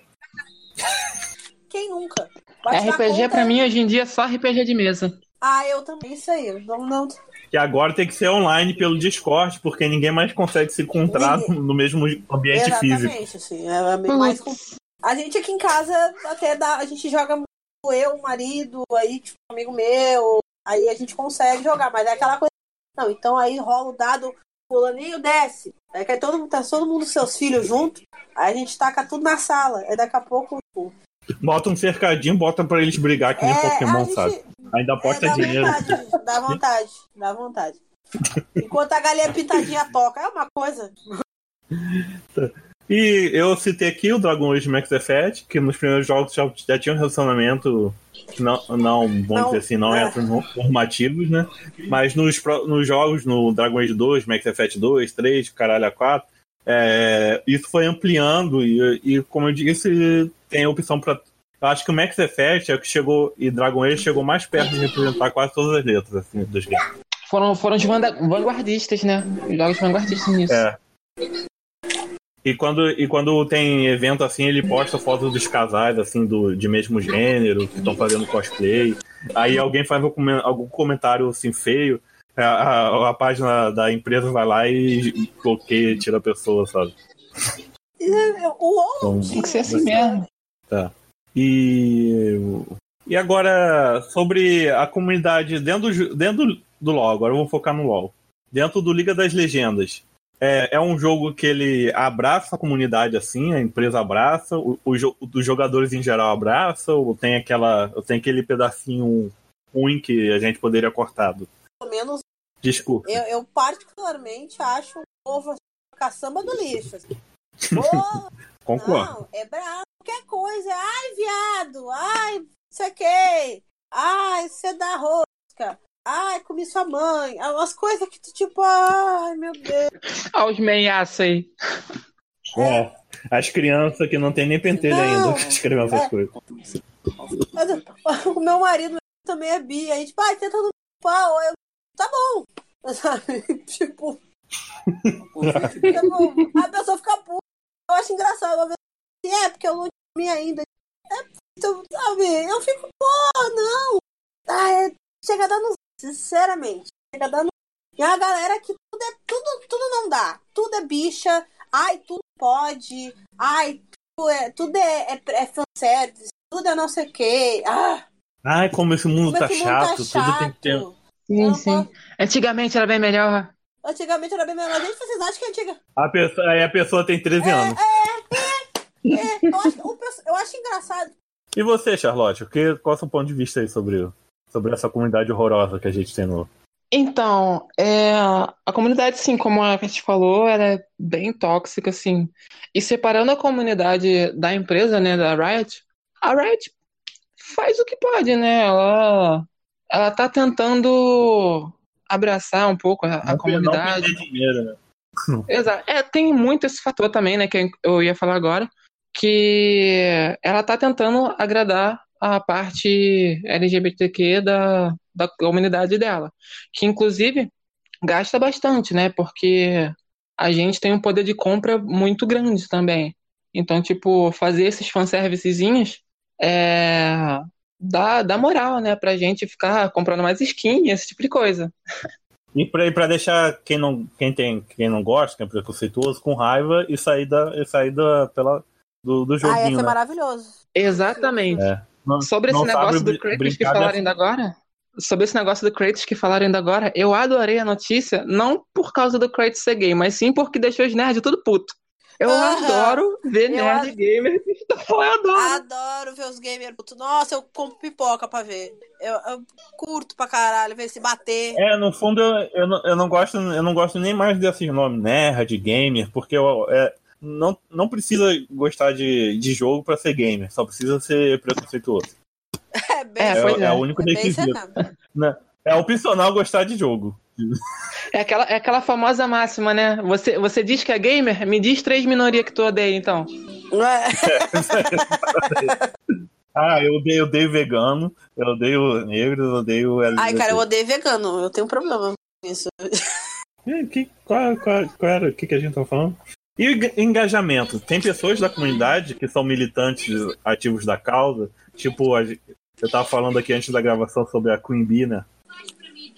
Quem nunca? Na RPG conta- pra mim hoje em dia é só RPG de mesa. Ah, eu também, isso aí. Não, não... Que agora tem que ser online pelo Discord, porque ninguém mais consegue se encontrar Ninguém. no mesmo ambiente físico. Exatamente, assim. É bem mais com- A gente aqui em casa até dá. A gente joga muito, eu, o marido, aí, tipo, um amigo meu. Aí a gente consegue jogar, mas é aquela coisa. Não, então aí rola o dado, fulaninho desce. Aí que todo mundo, tá todo mundo seus filhos junto. Aí a gente taca tudo na sala. Aí daqui a pouco. Bota um cercadinho, bota pra eles brigar que nem é, Pokémon, gente- sabe? Ainda É, aposta dá dinheiro. vontade, dá vontade, dá vontade. Enquanto a galinha pintadinha toca, é uma coisa. E eu citei aqui o Dragon Age Max Effect, que nos primeiros jogos já, já tinha um relacionamento não, não vamos Não, dizer assim, não é. heteronormativos, né? Mas nos, nos jogos, no Dragon Age 2, Max Effect 2, 3, caralho, a 4, é, isso foi ampliando e, e, como eu disse, tem opção para eu acho que o Max Effect é o que chegou, e Dragon Age chegou mais perto de representar quase todas as letras assim, dos games. Foram, foram os vanguardistas, né? Os jogos vanguardistas nisso. É. E quando, e quando tem evento assim, ele posta fotos dos casais, assim, do, de mesmo gênero, que estão fazendo cosplay. Aí alguém faz um algum comentário assim feio, a, a, a página da empresa vai lá e bloqueia, tira a pessoa, sabe? O WoW Então, Tem que ser assim mesmo. E, e agora, sobre a comunidade dentro do, dentro do- LoL, agora eu vou focar no LoL. Dentro do Liga das Legendas. É, é um jogo que ele abraça a comunidade assim, a empresa abraça, o, o jo- os jogadores em geral abraçam, ou tem aquela. ou tem aquele pedacinho ruim que a gente poderia cortar. Pelo menos Desculpa. eu, eu particularmente acho o povo a caçamba do lixo. assim. Concordo. não, é bravo, qualquer coisa. Ai, viado, ai, isso aqui. Ai, você dá rosca. Ai, comi sua mãe. Umas coisas que tu, tipo, ai, meu Deus. Olha os meiaços aí. É. As crianças que não tem nem pentelho Não. ainda escrevendo essas É. coisas. Mas, O meu marido também é bi. Aí, tipo, ai, tenta no pau. Eu, tá bom. Sabe? Tipo, Tipo, a pessoa fica puta. Eu acho engraçado. Assim, é, porque eu não comi ainda. É, então, sabe? Eu fico, pô, não. Ah, é, chega dando. Sinceramente, chega dando. E a galera que tudo é. Tudo, tudo não dá. Tudo é bicha. Ai, tudo pode. Ai, tudo é, tudo é, é, é fanservice. Tudo é não sei o quê. Ah, Ai, como esse mundo como tá esse mundo chato, tá tudo tem que ter. Sim, sim. Antigamente era bem melhor. Antigamente era bem melhor. Gente, vocês acham que antiga. A pessoa, aí a pessoa tem 13 anos. É, eu acho, o pesso- eu acho engraçado. E você, Charlotte, o que, qual é o seu ponto de vista aí sobre, sobre essa comunidade horrorosa que a gente tem no. Então, é, a comunidade, sim, como a Kat falou, ela é bem tóxica, assim. E separando a comunidade da empresa, né, da Riot, a Riot faz o que pode, né? Ela, ela tá tentando abraçar um pouco a, a Não comunidade. perder dinheiro, né? Exato. É, tem muito esse fator também, né, que eu ia falar agora, que ela tá tentando agradar a parte LGBTQ da, da comunidade dela, que inclusive gasta bastante, né, porque a gente tem um poder de compra muito grande também. Então, tipo, fazer esses fanservicezinhos é, dá, dá moral, né, pra gente ficar comprando mais skin, esse tipo de coisa. E pra, e pra deixar quem não, quem, tem, quem não gosta, quem é preconceituoso, com raiva e sair, da, e sair da, pela, do, do Ah, ia joguinho. ser né? maravilhoso. Exatamente. É. Não- Sobre esse negócio do Kratos que falaram dessa- ainda agora, sobre esse negócio do Kratos que falaram ainda agora, eu adorei a notícia, não por causa do Kratos ser gay, mas sim porque deixou os nerds tudo puto. Eu Aham. adoro ver Eu nerd ad- gamer eu adoro. Adoro ver os gamers putos. Nossa, eu compro pipoca pra ver. Eu, eu curto pra caralho ver se bater. É, no fundo eu, eu, não, eu, não gosto, eu não gosto nem mais desses nomes, nerd, gamer, porque eu, é, não, não precisa gostar de, de jogo pra ser gamer, só precisa ser preconceituoso. É, bem É, É, é, o único é bem requisito. É opcional gostar de jogo. É aquela, é aquela famosa máxima, né? Você, você diz que é gamer? Me diz três minorias que tu odeia, então. Não é? Ah, eu odeio, eu odeio vegano, eu odeio negros, eu odeio LGBT. Ai, cara, eu odeio vegano. Eu tenho um problema com isso. Que, qual, qual, qual era o que, que a gente tá falando? E engajamento? Tem pessoas da comunidade que são militantes ativos da causa, tipo, eu tava falando aqui antes da gravação sobre a Queen Bee, né?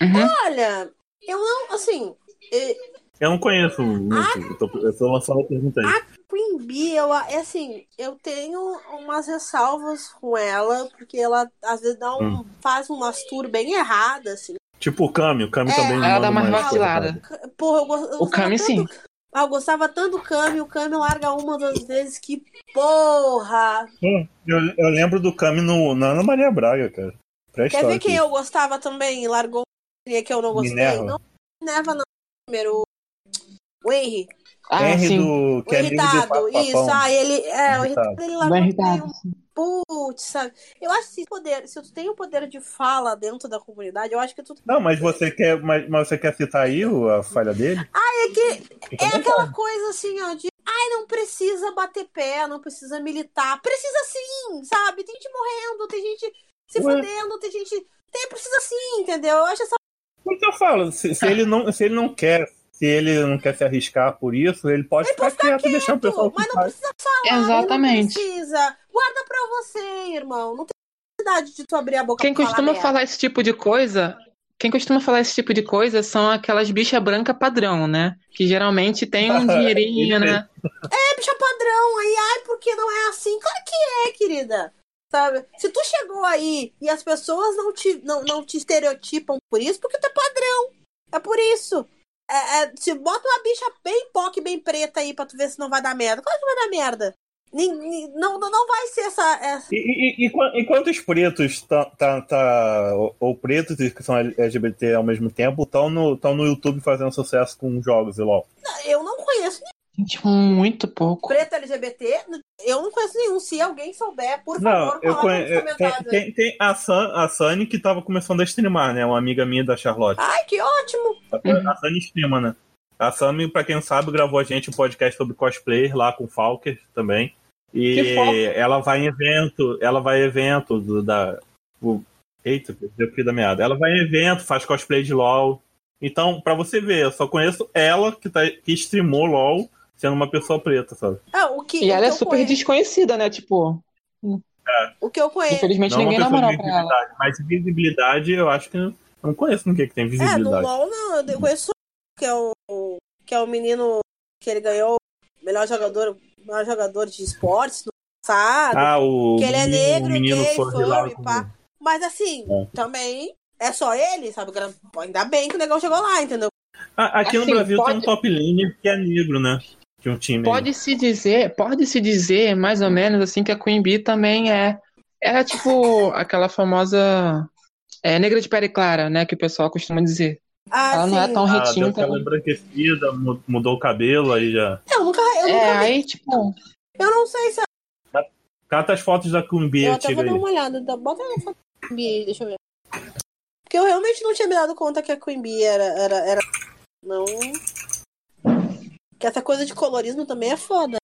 Uhum. Olha, eu não, assim, eh, Eu não conheço muito, eu tô, eu tô lançando a pergunta aí. Queen Bee, eu, é assim, eu tenho umas ressalvas com ela, porque ela às vezes dá um, Hum. faz umas tours bem erradas, assim. Tipo o Kami, o Kami É, também ela dá vaciladas. errada. Porra, eu, go- eu O Kami, tanto- sim. Ah, eu gostava tanto do Kami, o Kami larga uma das vezes que porra! Hum, Eu, eu lembro do Kami no, na Ana Maria Braga, cara. Quer ver quem eu gostava também? e Largou uma que eu não gostei. Minerva. Não, Minerva não. Primeiro, o Henry. Ah, Henry sim. do O que é amigo do irritado, isso. Ah, ele. É, o Irritado. irritado, ele Bem largou irritado. meio Putz, sabe? Eu acho que se, poder, se tu tem o poder de fala dentro da comunidade, eu acho que tu. Não, mas você quer, mas, mas você quer citar aí o- a falha dele? É que é aquela coisa assim, ó, de ai, não precisa bater pé, não precisa militar. Precisa sim, sabe? Tem gente morrendo, tem gente se Ué. fudendo, tem gente. Tem, precisa sim, entendeu? Eu acho essa. Então eu falo, se, se ele não, se ele não quer, se ele não quer se arriscar por isso, ele pode Ele ficar ficar quieto e deixar o pessoal mas que não precisa falar. Exatamente. Não precisa. Guarda pra você, irmão. Não tem necessidade de tu abrir a boca Quem pra costuma falar. falar esse tipo de coisa, quem costuma falar esse tipo de coisa são aquelas bicha branca padrão, né? Que geralmente tem um dinheirinho, né? É, bicha padrão. Aí, ai, porque não é assim? Claro que é, querida. Sabe? Se tu chegou aí e as pessoas não te, não, não te estereotipam por isso, porque tu é padrão. É por isso. É, é, se bota uma bicha bem POC, bem preta aí pra tu ver se não vai dar merda. Claro que vai dar merda. Não, não, não vai ser essa. essa... E, e, e, e quantos pretos tá, tá, tá- ou, ou pretos que são LGBT ao mesmo tempo estão no, tão no YouTube fazendo sucesso com jogos e LOL? Eu não conheço Gente, muito pouco. preto LGBT. Eu não conheço nenhum. Se alguém souber, por Não, favor, eu nos conheço. Tem, tem, tem a, Sun, a Sunny que tava começando a streamar, né? Uma amiga minha da Charlotte. Ai, que ótimo! Uhum. A Sunny streama, né? A Sunny, pra quem não sabe, gravou a gente um podcast sobre cosplay lá com o Falker também. E ela vai em evento, ela vai em evento do, da. O, eita, eu da meada. Ela vai em evento, faz cosplay de LOL. Então, pra você ver, eu só conheço ela que, tá, que streamou LOL sendo uma pessoa preta, sabe? Ah, o que, E o ela que é super conheço, desconhecida, né? Tipo, O que eu conheço. infelizmente Não é ninguém dá pessoa moral de pra ela. visibilidade. Mas visibilidade, eu acho que eu não conheço ninguém que tem É, no visibilidade. LoL não, eu conheço que é o que é o menino que ele ganhou melhor jogador, melhor jogador de esportes no passado. ah, o que ele é negro, o menino gay, foi lá fome, com- pá. Mas assim, É. também é só ele, sabe? Ainda bem que o negócio chegou lá, entendeu? Ah, aqui no Assim, Brasil tem um pode- top lane que é negro, né? De um time. aí. Pode-se dizer, pode-se dizer, mais ou menos, assim, que a Queen Bee também é. É tipo aquela famosa. É, negra de pele clara, né? Que o pessoal costuma dizer. Ah, Ela não é sim. tão Ah, retinta. deu aquela embranquecida, mu- mudou o cabelo, aí já. Eu nunca, eu nunca É, vi. aí, tipo. Eu não sei se Cata as fotos da Cumbi eu até antiga vou dar aí. uma olhada. Bota na foto da Queen Bee aí, deixa eu ver. Porque eu realmente não tinha me dado conta que a Queen Bee era, era, era. Não. Que essa coisa de colorismo também é foda.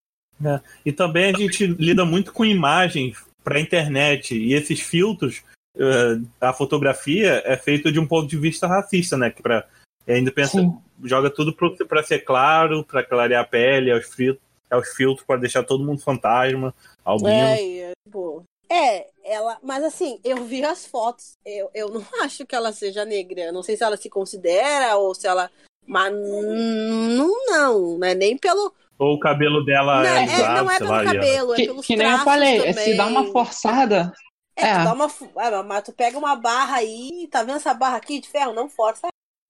E também a gente lida muito com imagens pra internet. E esses filtros, eh, a fotografia é feita de um ponto de vista racista, né? Que pra, e ainda pensa, Sim. joga tudo pro, pra ser claro, pra clarear a pele, aos filtros, aos filtros pra deixar todo mundo fantasma, albino. É, é, tipo. É, ela. Mas assim, eu vi as fotos. Eu, eu não acho que ela seja negra. Eu não sei se ela se considera ou se ela. Mas não, não, né? Nem pelo. Ou o cabelo dela não, é, é, não é pelo lá. ela- cabelo, é Que, pelos que nem eu traços falei, é também. se dá uma forçada. É, É. tu dá uma. ah, mas tu pega uma barra aí, tá vendo essa barra aqui de ferro? Não força.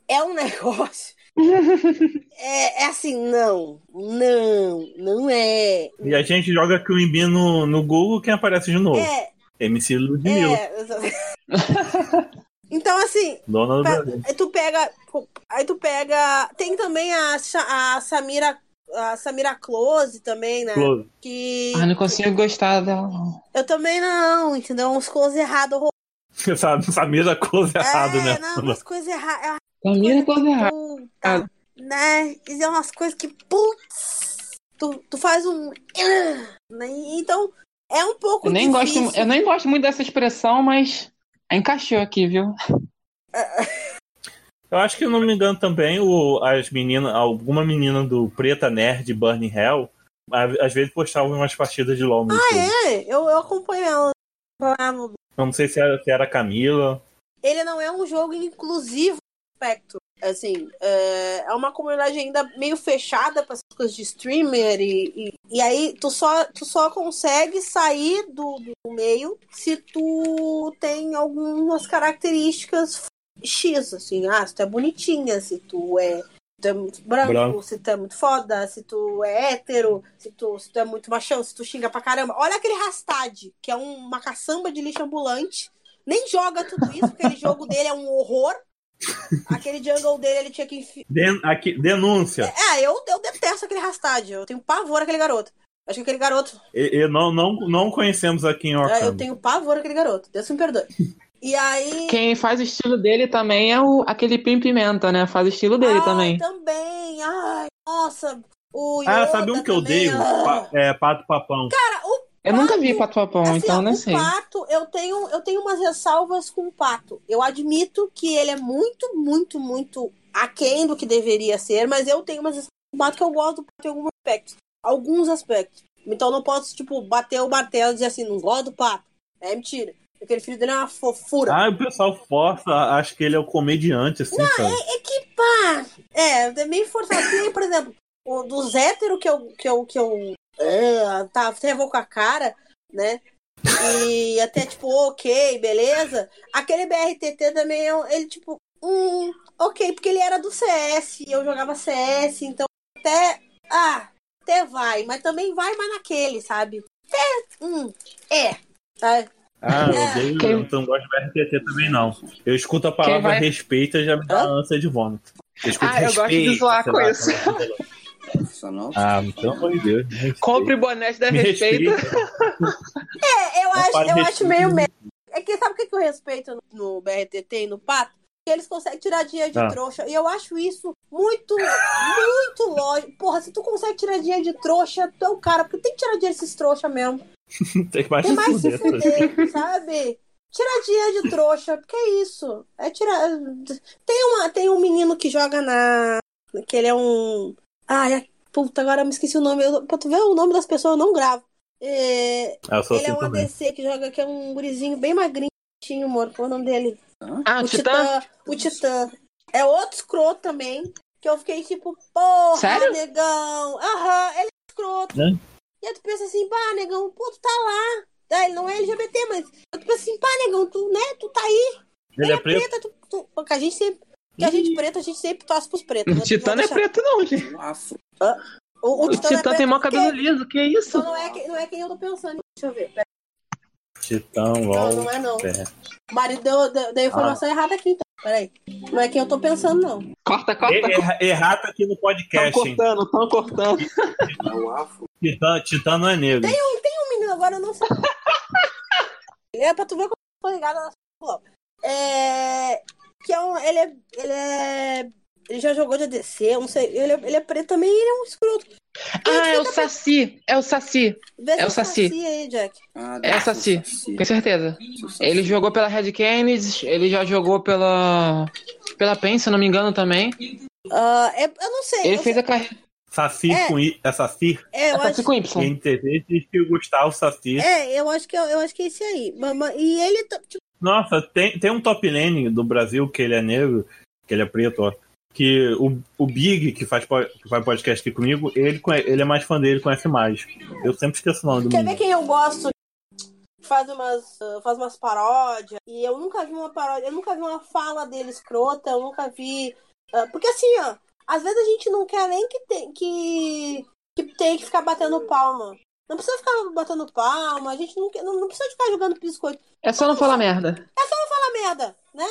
É um negócio. É, é assim, não. Não, não é. E a gente joga Queen no, no Google, quem aparece de novo? É, MC Ludmilla, é. Então, assim, dona Brasil. Aí tu pega. Aí tu pega. Tem também a, a Samira. A Samira Close também, né? Close. Que. Ah, não consigo gostar dela, não. Eu também não, entendeu? Uns close errados. Samira Close errado, é, né? não, umas coisas erradas. Samira coisa errada. Puta, né? E é umas coisas que. Putz! Tu, tu faz um. né? Então, é um pouco Eu nem, difícil. gosto, eu nem gosto muito dessa expressão, mas encaixou aqui, viu? Eu acho que, não me engano, também o, as meninas, alguma menina do Preta Nerd Burning Hell, às vezes postavam umas partidas de LOL no YouTube. É, eu, eu acompanho ela. Eu não sei se era, se era a Camila. ele não é um jogo inclusivo no aspecto. Assim, é, é uma comunidade ainda meio fechada para essas coisas de streamer e, e, e aí tu só, tu só consegue sair do, do meio se tu tem algumas características X, assim, ah, se tu é bonitinha, se tu é, tu é muito branco, Branco. se tu é muito foda, se tu é hétero, se tu, se tu é muito machão, se tu xinga pra caramba. Olha aquele Rastad, que é um- uma caçamba de lixo ambulante nem joga tudo isso, porque aquele jogo dele é um horror. Aquele jungle dele, ele tinha que enfiar. Den- aqui, denúncia. É, eu, eu detesto aquele Rastad. Eu tenho pavor aquele garoto. Acho que aquele garoto. E, e não, não, não conhecemos aqui em é, Wakanda. eu tenho pavor aquele garoto. Deus me perdoe. E aí. Quem faz o estilo dele também é o, aquele Pim Pimenta, né? Faz o estilo dele Ai, também. também. Ai, nossa. O Ah, sabe um que eu odeio? ah. É, Pato Papão. Cara, o Eu nunca vi Pato Papão, Assim, então ó, não o sei. pato, eu tenho, eu tenho umas ressalvas com o pato. Eu admito que ele é muito, muito, muito aquém do que deveria ser, mas eu tenho umas ressalvas com o pato que eu gosto do pato em alguns aspectos. Alguns aspectos. Então eu não posso, tipo, bater o martelo e dizer assim, não gosto do pato. É mentira. Aquele filho dele é uma fofura. Ah, o pessoal força, acho que ele é o comediante, assim, sabe? É que pá! É, é meio forçado. Por exemplo, o dos héteros que eu. Que eu, que eu é, tá, até vou com a cara, né? E até tipo, ok, beleza. Aquele BRTT também, eu- ele tipo, hum, ok, porque ele era do CS, eu jogava CS, então até. Ah, até vai, mas também vai mais naquele, sabe? É, hum, é. Sabe? Ah, eu É. odeio, Quem- eu não gosto de BRTT também, não. Eu escuto a palavra vai- respeita e já me dá ânsia de vômito. Eu escuto Ah, eu gosto de zoar com lá, isso. Profissional. Ah, pelo amor de Deus. Compre bonés da Me respeita. É, eu acho, eu respeito. acho meio merda. É que sabe o que que eu respeito no, BRTT e no Pato? Que eles conseguem tirar dinheiro de Ah. trouxa. E eu acho isso muito, muito lógico. Porra, se tu consegue tirar dinheiro de trouxa, tu é o cara. Porque tem que tirar dinheiro desses trouxa mesmo. Tem que mais Tem mais se fuder. fuder, sabe? tiradinha de trouxa, porque é isso. É tirar. Tem, uma, tem um menino que joga na. que ele é um. Ai, é... puta, agora eu me esqueci o nome. Eu, pra tu ver o nome das pessoas, eu não gravo. É... Eu sou Ele é assim um também. ADC que joga, que é um gurizinho bem magrinho, amor. Qual é o nome dele? Ah, o Titã? O Titã. É outro escroto também. Que eu fiquei tipo, porra, Sério? negão. Aham, ele é escroto. Né? E aí tu pensa assim, pá, negão, pô, tu tá lá. Ah, ele não é LGBT, mas tu pensa assim, pá, negão, tu, né, tu tá aí. Ele é preto? Preta, tu, tu, porque a gente sempre. Que a gente preta, a gente sempre torce pros pretos. O né? Titã não é preto, não, gente. Um afro. O, O Titã é tem mó cabelo porque- liso, que isso? Então não é, que- não é quem eu tô pensando. Deixa eu ver. Pera. Titã, Não, LOL. não é não. É. O marido deu, deu, deu a informação errada aqui, então. Peraí. Não é quem eu tô pensando, não. Corta, corta, E- erra- Errado aqui no podcast, hein? cortando, tão cortando. É um. Titã, Titã não é negro. um menino agora, eu não sei. é pra tu ver como eu tô ligada na sua É. Que é um. Ele é. Ele é. Ele já jogou de ADC, eu não sei. Ele é, ele é preto também ele é um escroto. Ah, é o Saci. É o Saci. Vê É o esse Saci. aí, Jack. Ah, É ser Saci. Saci. Com certeza. Saci. Ele jogou pela Red Canids, ele já jogou pela. pela PEN, se eu não me engano também. Ah, é- eu não sei. Ele fez sei- a carreira. Saci É. com I. É Saci? É, eu É Saci acho, com Y. NTV diz que o Gustavo Saci. é, eu acho que eu, eu acho que é esse aí. E ele tá, tipo, Nossa, tem, tem um top lane do Brasil que ele é negro, que ele é preto, ó. Que o, o Big, que faz, que faz podcast aqui comigo, ele, ele é mais fã dele, conhece mais. Eu sempre esqueço o nome do Quer ver menino. quem eu gosto? Faz umas, ah, faz umas paródias. E eu nunca vi uma paródia, eu nunca vi uma fala dele escrota, eu nunca vi. ah, porque assim, ó, às vezes a gente não quer nem que tem que, que, tem que ficar batendo palma. Não precisa ficar batendo palma, a gente não, quer- não, não precisa ficar jogando biscoito. É só não falar merda. Fala merda, né?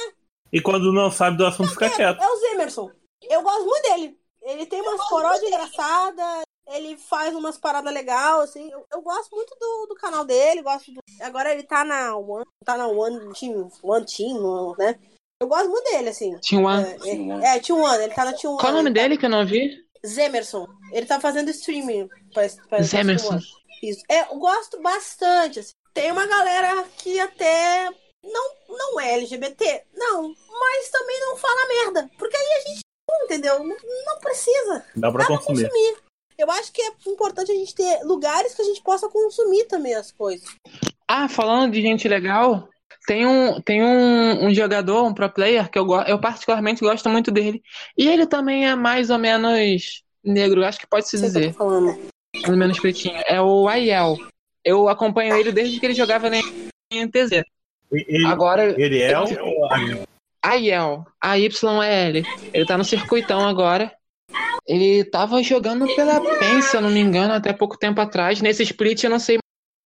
E quando não sabe do assunto, fica quieto. É o Zemerson. Eu gosto muito dele. Ele tem umas paródias engraçadas, ele faz umas paradas legais, assim. Eu, eu gosto muito do, do canal dele, gosto do... Agora ele tá na One, tá na One Team, One Team, né? Eu gosto muito dele, assim. Tinha um. É, é, é, Team One, ele tá na Team One. Qual o nome ele tá- dele que eu não vi? Zemerson. Ele tá fazendo streaming pra, pra, pra Zemerson. Team One. Isso. É, eu gosto bastante, assim. Tem uma galera que até não, não é LGBT, não, mas também não fala merda. Porque aí a gente, entendeu? Não, não precisa. Dá pra Dá pra consumir. consumir. Eu acho que é importante a gente ter lugares que a gente possa consumir também as coisas. Ah, falando de gente legal, tem um, tem um, um jogador, um pro player, que eu, eu particularmente gosto muito dele. E ele também é mais ou menos negro, acho que pode se Sei dizer. Ou menos pretinho. É o Aiel. Eu acompanho ele desde que ele jogava na NTZ. Ele, Agora, ele é o. Aiel. A-Y-E-L. Ele tá no circuitão agora. Ele tava jogando pela PEN, se eu não me engano, até pouco tempo atrás. Nesse split eu não sei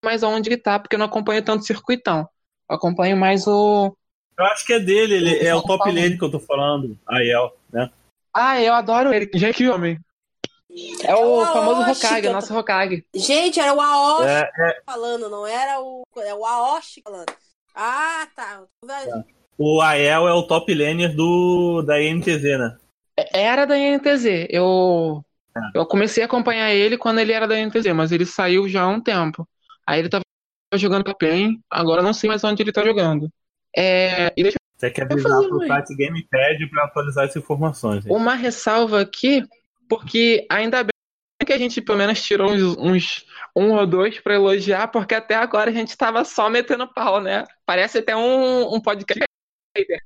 mais aonde ele tá, porque eu não acompanho tanto o circuitão. Eu acompanho mais o. Eu acho que é dele, ele é o top lane que eu tô falando. Aiel, né? Ah, eu adoro ele. Gente, que homem. É o É o famoso Hokage, eu nosso Hokage. Gente, era o Aoshi É, falando, não era o. É o Aoshi falando. Ah, tá. o Aiel é o top laner do, da INTZ, né? Era da NTZ. Eu, eu comecei a acompanhar ele quando ele era da NTZ, mas ele saiu já há um tempo. Aí ele tava jogando com a PEN, agora eu não sei mais onde ele tá jogando. É, e deixa Você quer avisar pro site Gamepad pra atualizar essas informações. hein? uma ressalva aqui, porque ainda bem que a gente pelo menos tirou uns, uns um ou dois pra elogiar, porque até agora a gente tava só metendo pau, né? Parece até um, um podcast de hater.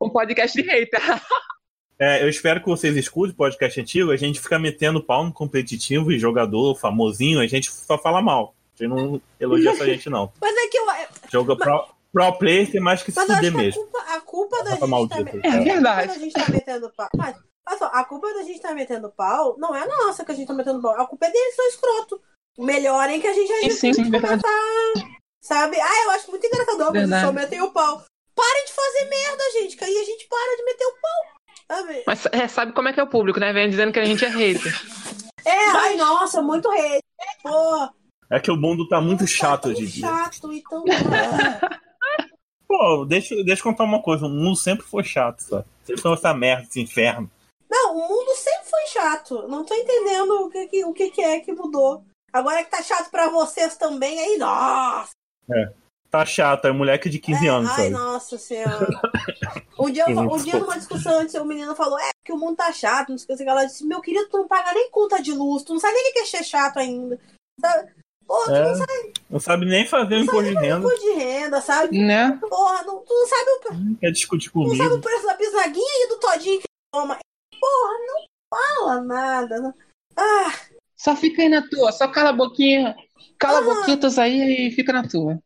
Um podcast de hater. É, eu espero que vocês escutem o podcast antigo. A gente fica metendo pau no competitivo e jogador famosinho, a gente só fala mal. A gente não elogia essa gente, não. Mas é que eu. Joga pro, pro player tem mais que se fuder que a mesmo. culpa, a culpa da Tá gente tá, maldito, me- cara. É a culpa verdade. da gente tá metendo pau. Mas, olha só, a culpa da gente tá metendo pau não é nossa que a gente tá metendo pau. A culpa é deles, são escroto. Melhorem que a gente já Sim, sim, verdade. Sabe? Ah, eu acho muito engraçado. Verdade. só metem o pau. Parem de fazer merda, gente, que aí a gente para de meter o pau. Sabe? Mas é, sabe como é que é o público, né? Vem dizendo que a gente é hater. É, ai, nossa, muito rei. Pô, É que o mundo tá muito tá chato tão hoje em dia. chato, então. Pô, deixa, deixa eu contar uma coisa. O mundo sempre foi chato, sabe? Sempre foi essa merda, esse inferno. Não, o mundo sempre foi chato. Não tô entendendo o que, que- o que, que é que mudou. Agora que tá chato pra vocês também, aí, nossa. tá chato, é moleque de 15 É, anos, ai, sabe? nossa senhora. Um dia, eu- um dia numa discussão antes, o menino falou: É, que o mundo tá chato, não sei o que. Ela disse: Meu querido, tu não paga nem conta de luz, tu não sabe nem o que é ser chato ainda. Sabe? Pô, tu É. não sabe Não sabe nem fazer o Não imposto de renda, imposto de renda, sabe? Né? Porra, não, tu não sabe, o, quer discutir não sabe comigo. o preço da bisnaguinha e do todinho que toma. Porra, não fala nada. Ah, Só fica aí na tua, só cala a boquinha. Cala Ah. boquitas aí e fica na tua.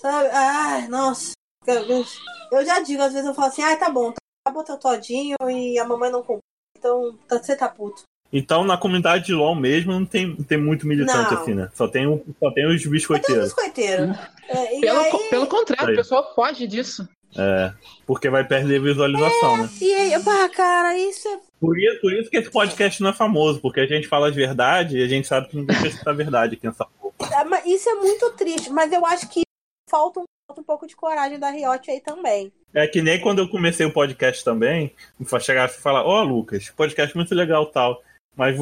sabe? Ai, nossa. Eu, já digo, às vezes eu falo assim: Ai, tá bom, acabou teu todinho e a mamãe não comprou. Então, tá- você tá puto. Então, na comunidade de LoL mesmo, não tem, tem muito militante Não. assim, né? Só tem, só tem os biscoiteiros. biscoiteiro. É, e Pelo, aí, co- pelo contrário, Aí. o pessoal foge disso. É, porque vai perder visualização, né? e aí, pá, cara, isso é Por isso, por isso que esse podcast não é famoso, porque a gente fala de verdade e a gente sabe que ninguém quer escutar a verdade aqui nessa porra. É, mas Isso é muito triste, mas eu acho que falta um, falta um pouco de coragem da Riot aí também. É que nem quando eu comecei o podcast também, chegar e falar, ó, Lucas, podcast muito legal tal, mas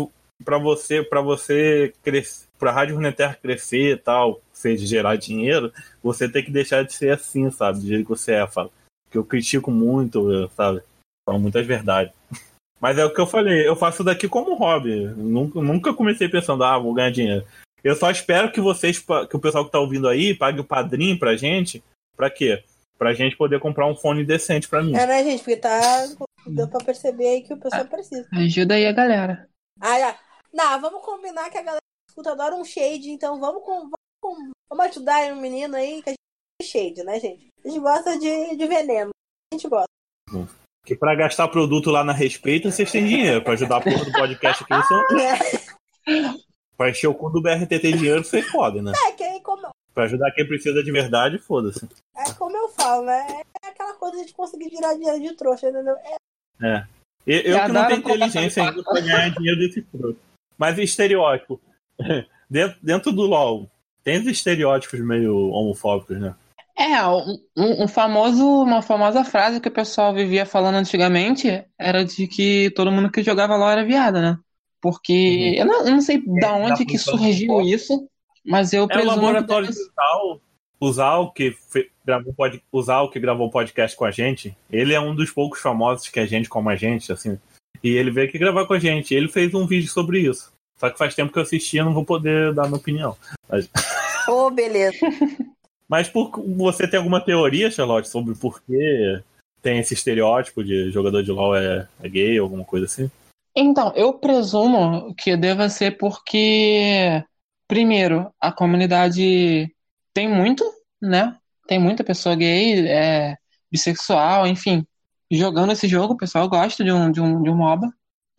pra você, para você crescer, pra Rádio Runeterra crescer e tal, seja gerar dinheiro, você tem que deixar de ser assim, sabe? Do jeito que você é, fala. Que eu critico muito, sabe? Falo muitas verdades. Mas é o que eu falei, eu faço daqui como hobby. Nunca, nunca comecei pensando, ah, vou ganhar dinheiro. Eu só espero que vocês, que o pessoal que tá ouvindo aí, pague o padrinho pra gente. Pra quê? Pra gente poder comprar um fone decente pra mim. É, né, gente? Porque tá. Deu pra perceber aí que o pessoal precisa. Ajuda aí a galera. Ah, já. Não, vamos combinar que a galera escuta adora um shade, então vamos com. Vamos, com- vamos ajudar um menino aí que a gente é shade, né, gente? A gente gosta de, de veneno. A gente gosta. Que pra gastar produto lá na Respeita, vocês têm dinheiro. Pra ajudar a porra do podcast aqui, eles são... pra encher o cu do BRTT dinheiro, vocês podem, né? É, que aí como, Pra ajudar quem precisa de verdade, foda-se. é como eu falo, né? É aquela coisa de a gente conseguir virar dinheiro de trouxa, entendeu? É, É. Eu, eu que não tenho inteligência ainda pra ganhar dinheiro desse produto. Mas estereótipo. Dentro, dentro do LoL, tem os estereótipos meio homofóbicos, né? É, um, um- famoso, uma famosa frase que o pessoal vivia falando antigamente era de que todo mundo que jogava LoL era viada, né? Porque eu não, eu não sei da É, onde dá que surgiu isso, mas eu É o presumo que laboratório Zal, o Zal que fe- gravou pod, o Zal que gravou o podcast com a gente, ele é um dos poucos famosos que a gente como a gente, assim. E ele veio aqui gravar com a gente. Ele fez um vídeo sobre isso. Só que faz tempo que eu assisti, eu não vou poder dar minha opinião. Ô, beleza. Mas por você tem alguma teoria, Charlotte, sobre por que tem esse estereótipo de jogador de LoL é, é gay, alguma coisa assim? Então, eu presumo que deva ser porque, primeiro, a comunidade tem muito, né? Tem muita pessoa gay, é, bissexual, enfim, jogando esse jogo, o pessoal gosta de um, de um, de um MOBA.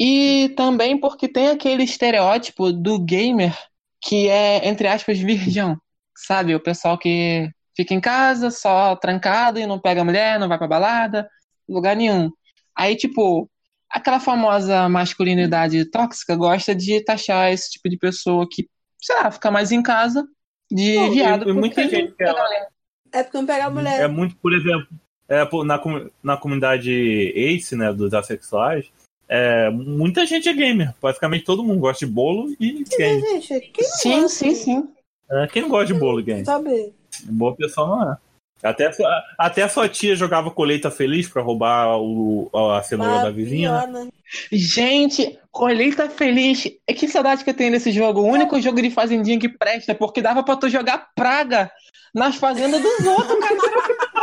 E também porque tem aquele estereótipo do gamer que é, entre aspas, virgão. Sabe? O pessoal que fica em casa, só trancado e não pega mulher, não vai pra balada, lugar nenhum. Aí, tipo, aquela famosa masculinidade tóxica gosta de taxar esse tipo de pessoa que, sei lá, fica mais em casa de Não, e- viado. e muita porque gente não que pega ela- mulher. É porque não pega a mulher. É muito, por exemplo, é, na, na comunidade Ace, né, dos assexuais, é, muita gente é gamer. Basicamente todo mundo gosta de bolo e game. gente, quem não Sim, gosta sim, de- sim. É, quem não gosta de bolo e game? Sabe? Boa pessoa não é. Até, a sua- até a sua tia jogava colheita feliz pra roubar o, a cenoura Ah, da vizinha. né? né? Gente, colheita feliz. É que saudade que eu tenho desse jogo. O único jogo de fazendinha que presta, porque dava pra tu jogar praga nas fazendas dos outros, cara.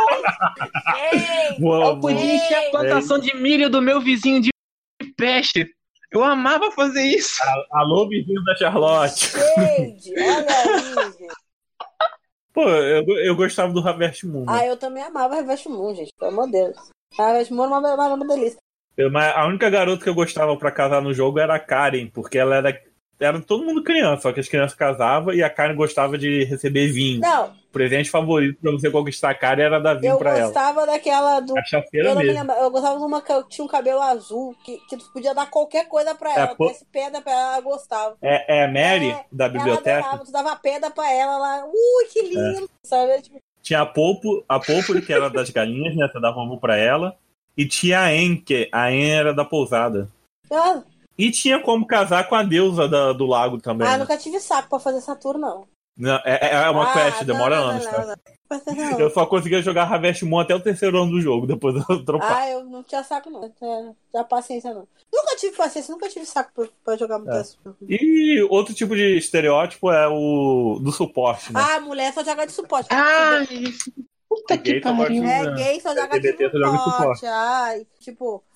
Eu podia encher a plantação de milho do meu vizinho de peste. Eu amava fazer isso. Alô, vizinho da Charlotte. Shade, olha aí, gente. Pô, eu, eu gostava do Harvest Moon. né? Ah, eu também amava Harvest Moon, gente, pelo amor de Deus. Harvest Moon era uma, uma, uma delícia. Eu- mas a única garota que eu gostava pra casar no jogo era a Karen, porque ela era. Era todo mundo criança, só que as crianças casavam e a Karen gostava de receber vinho. Não, O presente favorito pra você conquistar a Karen era dar vinho eu pra ela. gostava daquela do. Cachaceira Eu não me lembro, eu gostava de uma que tinha um cabelo azul, que, que tu podia dar qualquer coisa pra ela. pô- Desse pedra pra ela, ela gostava. É, é a Mary, É, da Ela biblioteca. adorava, tu dava pedra pra ela, ela. Ui, que lindo! Sabe? Tipo, Tinha a Popo, a Popo, que era das galinhas, né? Você dava um pra ela. E tinha a En, que a En era da pousada. ah, E tinha como casar com a deusa da- do lago também. ah, né? nunca tive saco pra fazer tour, não. Não, é, é uma Ah, quest, não, demora não, anos, não, tá? não, não. Eu só conseguia jogar Harvest Moon até o terceiro ano do jogo, depois eu dropava. Ah, eu não tinha saco, não. Não tinha paciência, não. Nunca tive paciência, nunca tive saco pra, pra jogar muito É. E outro tipo de estereótipo é o do suporte, né? Ah, mulher só joga de suporte. Ai, puta que pariu. É, gay só joga de suporte. Ai, tipo, ah,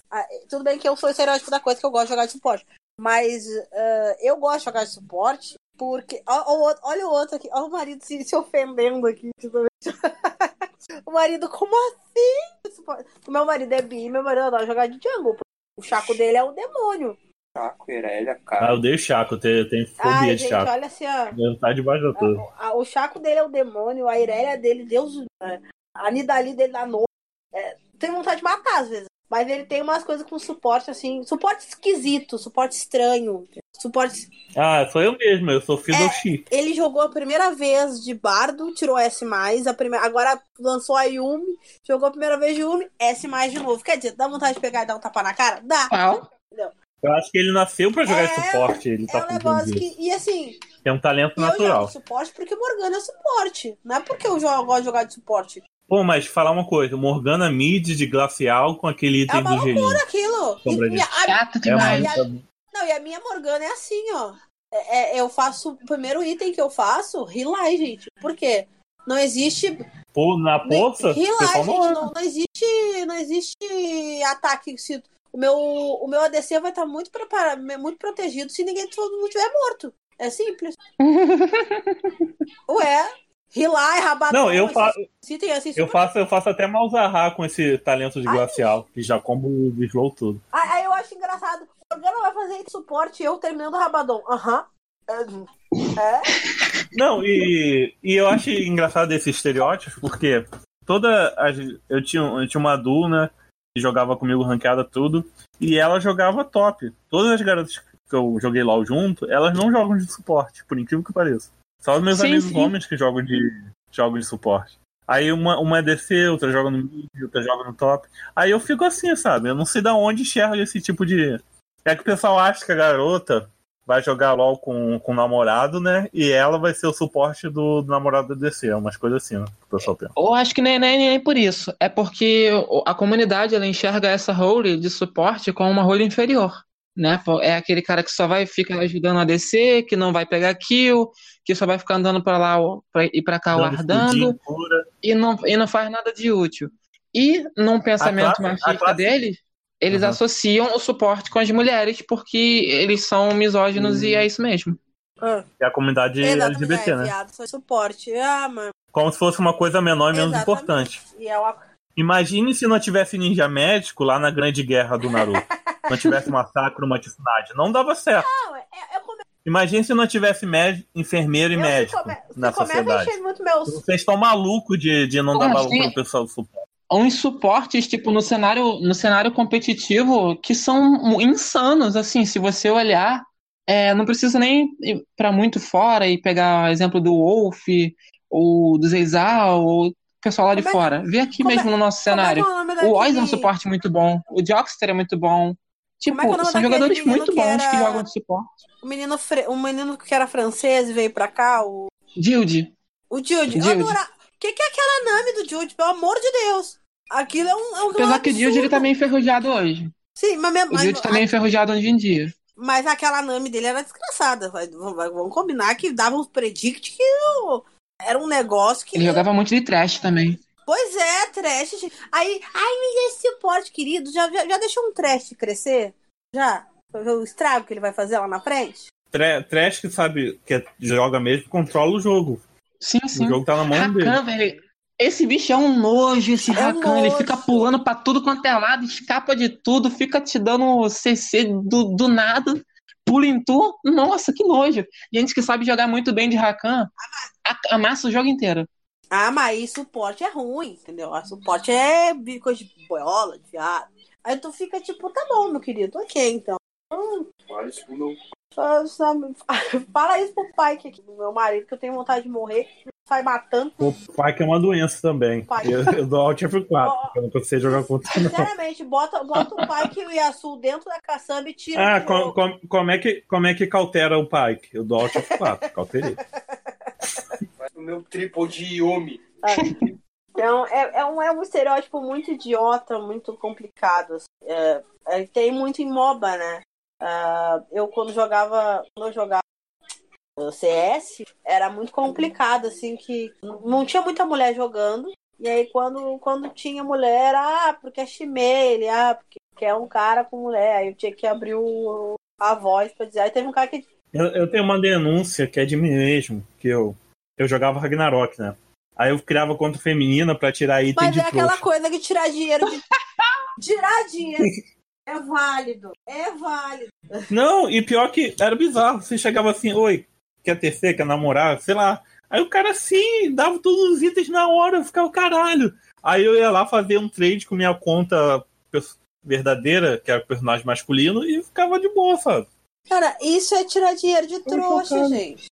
tudo bem que eu sou o estereótipo da coisa que eu gosto de jogar de suporte. Mas ah, eu gosto de jogar de suporte porque. o outro- olha o outro aqui, olha o marido se, se ofendendo aqui. tipo, o marido, como assim? O meu marido é bi, meu marido adora jogar de jungle. O chaco dele é o demônio. Chaco, Irelia, Ah, cara. eu odeio Chaco, eu tenho, fobia Ai, de gente, Chaco. olha assim, ó. Tá debaixo da torre. A- a- o Chaco dele é o demônio, a Irélia dele, Deus. é, A Nidali dele da noite. É, tem vontade de matar às vezes. Mas ele tem umas coisas com suporte, assim. Suporte esquisito, suporte estranho. Suporte. Ah, sou eu mesmo, eu sou É. Fidoshi. Ele jogou a primeira vez de Bardo, tirou S, a primeira... agora lançou a Yumi, jogou a primeira vez de Yumi, S de novo. Quer dizer, dá vontade de pegar e dar um tapa na cara? Dá. Qual? Eu acho que ele nasceu pra jogar É, de suporte, ele É tá um com negócio tudo que. E assim, Tem um talento eu natural. jogo suporte porque Morgana é suporte. Não é porque eu jogo- gosto de jogar de suporte. Pô, mas falar uma coisa, Morgana mid de glacial com aquele É item uma do gelinho. loucura aquilo. E minha- a- Chato É demais. muito... Não, e a minha Morgana é assim, ó. É- é- eu faço. O primeiro item que eu faço, Relay, gente. Por quê? Não existe. Pô, na poça, pessoal gente. não Não, existe. Não existe ataque. Se, o, meu, o meu ADC vai estar muito preparado, muito protegido se ninguém todo mundo tiver morto. É simples. Ué. Relay, rabadão. Não, eu, fa eu, faço, eu faço até Malzahar com esse talento de Ai. glacial, que já combo o slow tudo. Aí aí eu acho engraçado. Morgana vai fazer suporte e eu terminando o Rabadon. Aham. É? Não, e, e eu acho engraçado esses estereótipos, porque toda. as- eu, tinha, eu tinha uma Duna que jogava comigo ranqueada tudo, e ela jogava top. Todas as garotas que eu joguei LOL junto, elas não jogam de suporte, por incrível que pareça. Só os meus Sim, amigos sim. homens que jogam de, jogam de suporte. Aí uma, uma é DC, outra joga no mid, outra joga no top. Aí eu fico assim, sabe? Eu não sei da onde enxerga esse tipo de. É que o pessoal acha que a garota vai jogar LOL com, com o namorado, né? E ela vai ser o suporte do, do namorado da DC. É umas coisas assim, né? Que o pessoal pensa. Eu acho que nem, nem, nem por isso. É porque a comunidade ela enxerga essa role de suporte como uma role inferior. Né? É aquele cara que só vai ficar ajudando a descer, que não vai pegar kill, que só vai ficar andando pra lá pra, e pra cá Dando guardando e não, e não faz nada de útil. E num pensamento classe- machista deles, eles Uhum. associam o suporte com as mulheres porque eles são misóginos e é isso mesmo. Ah, E a comunidade exatamente, LGBT, é, né? viado, sou suporte. Ah, mano. Como se fosse uma coisa menor e menos Exatamente. importante. E é uma... Imagine se não tivesse ninja médico lá na grande guerra do Naruto. não tivesse massacre, uma Tsunade. Não dava certo. Não, é, é, eu come... Imagine se não tivesse médico, enfermeiro e eu médico come... na sociedade. encher muito meus... Vocês estão malucos de, de não Pô, dar valor sim. pro pessoal do suporte. uns suportes, tipo, no cenário, no cenário competitivo que são insanos, assim, se você olhar, é, não precisa nem ir pra muito fora e pegar o exemplo do Wolf, ou do Zeizal, ou pessoal lá de Como é- fora. Vê aqui como é- mesmo no nosso é que cenário. é o Oz é um suporte muito bom, o Jockster é muito bom. Tipo, é que é o nome são jogadores muito que bons era- que jogam de suporte. O menino, fre... o menino que era francês e veio pra cá, o, Dilde, o Jude. Eu Jude. adora... O que, que é aquela nome do Jude? Pelo amor de Deus. Aquilo é um, é um apesar que o Dilde ele tá meio enferrujado hoje. Sim, mas, mesmo- O mas, Dilde tá meio enferrujado hoje em dia. mas aquela Nami dele era desgraçada. Vamos combinar que dava uns predict que o- era um negócio que. Ele jogava muito de trash também. Pois é, trash. Aí, ai, mas esse suporte, querido, já, já, já deixou um trash crescer? Já? O estrago que ele vai fazer lá na frente? Tre- Trash que sabe que joga mesmo, controla o jogo. Sim, sim. O jogo tá na mão dele. Rakan, velho. Esse bicho é um nojo, esse É um Rakan. Ele nojo. fica pulando pra tudo quanto é lado, escapa de tudo, fica te dando CC do, do nada, pula em tu. Nossa, que nojo. Gente que sabe jogar muito bem de Rakan, a- amassa o jogo inteiro. Ah, mas aí suporte é ruim, entendeu? A suporte é coisa de boiola, de viado. Aí tu fica tipo, tá bom, meu querido, ok, então. Só- só- Fala isso pro pai que do meu marido, que eu tenho vontade de morrer. Sai matando. O pai que é uma doença também. Pai. Eu, eu dou Alt F4, porque eu não consigo jogar contra não. Sinceramente, bota, bota o pai que o Yasu dentro da caçamba e tira. Ah, com, com- como, é que, como é que cautera o Pike? Eu dou Alt F4, cauterei. meu triple de Yumi. Então, é, é, um, é um estereótipo muito idiota, muito complicado. assim. É, é, tem muito em MOBA, né? Ah, eu quando jogava. Quando eu jogava no CS, era muito complicado, assim, que não tinha muita mulher jogando. E aí quando, quando tinha mulher, ah, porque é chimele, ah, porque porque é um cara com mulher. Aí eu tinha que abrir o, a voz pra dizer. Aí teve um cara que. Eu, eu tenho uma denúncia que é de mim mesmo, que eu, eu jogava Ragnarok, né? Aí eu criava conta feminina pra tirar item Mas de é aquela trouxa. coisa que tirar dinheiro de. tirar dinheiro é válido. É válido. Não, e pior que era bizarro. Você chegava assim, oi, quer terceiro, quer namorar, sei lá. Aí o cara assim, dava todos os itens na hora, eu ficava caralho. Aí eu ia lá fazer um trade com minha conta verdadeira, que era o personagem masculino, e ficava de boa, sabe? Cara, isso é tirar dinheiro de trouxa, gente.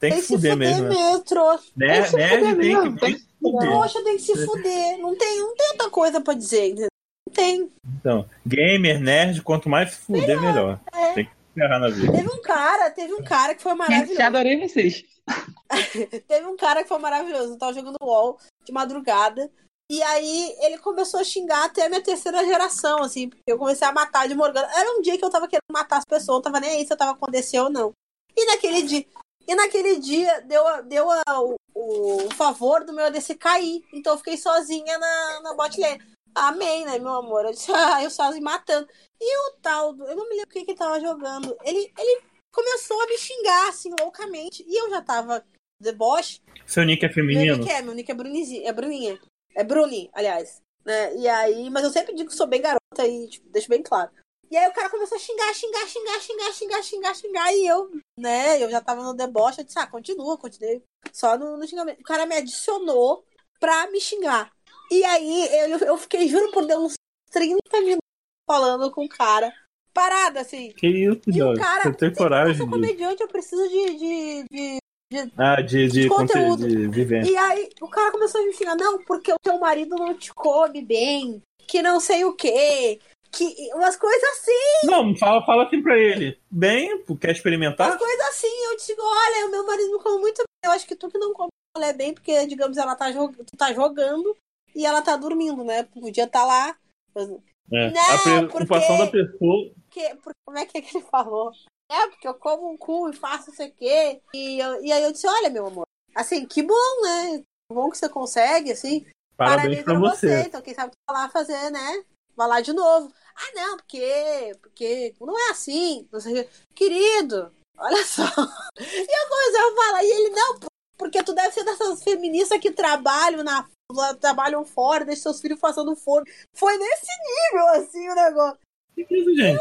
Tem que se fuder mesmo, né? trouxa. Nerd, se nerd fuder tem mesmo, que, tem que fuder. Trouxa tem que se fuder. Não tem, não tem outra coisa pra dizer. entendeu? Não tem. Então, gamer, nerd, quanto mais se fuder, melhor. É. Tem que ferrar na vida. Teve um cara, teve um cara que foi Gente, maravilhoso. adorei vocês. Teve um cara que foi maravilhoso. Eu tava jogando LOL de madrugada. E aí ele começou a xingar até a minha terceira geração, assim, porque eu comecei a matar de Morgana. Era um dia que eu tava querendo matar as pessoas, não tava nem aí se eu tava com DC ou não. E naquele dia, e naquele dia deu, a- deu a- o, o favor do meu ADC cair. Então eu fiquei sozinha na, na bot lane. Amém, né, meu amor? Eu disse, ah, eu sozinho matando. E o tal, eu não me lembro o que que ele tava jogando. Ele, ele começou a me xingar, assim, loucamente. E eu já tava deboche. Seu nick é Meu feminino? nick é, meu nick é Brunizinha, é Bruninha. É Bruni, aliás. Né? E aí, mas eu sempre digo que sou bem garota e tipo, deixo bem claro. E aí o cara começou a xingar, xingar, xingar, xingar, xingar, xingar, xingar. E eu, né, eu já tava no deboche, eu disse, ah, continua, continuei. Só no, no xingamento. O cara me adicionou pra me xingar. E aí eu, eu fiquei, juro por Deus, uns 30 minutos falando com o cara. Parada, assim. Que isso, E o cara. Você tem Eu coragem sou de. comediante, eu preciso de- de- de Ah, de, de, conteúdo. conte- de vivência. E aí o cara começou a me xingar, não, porque o teu marido não te come bem, que não sei o quê, que umas coisas assim, Não, fala, fala assim pra ele. Bem, quer umas experimentar? coisas assim. Eu digo, olha, o meu marido me come muito bem. Eu acho que tu que não come mulher bem, porque, digamos, ela tá, jog... tu tá jogando e ela tá dormindo, né? Podia estar lá. É. Não, a preocupação porque- da pessoa. Porque, porque- como é que, é que ele falou? É, porque eu como um cu e faço não sei o quê. E, eu- e aí eu disse, olha, meu amor, assim, que bom, né? Que bom que você consegue, assim. Parabéns pra você. Então, quem sabe tu vai lá fazer, né? Vai lá de novo. Ah, não, porque. Porque não é assim. Querido, olha só. E eu comecei a falar, e ele, não, porque tu deve ser dessas feministas que trabalham na. Trabalham fora, deixam seus filhos passando fome. Foi nesse nível, assim, o negócio. Que isso, gente?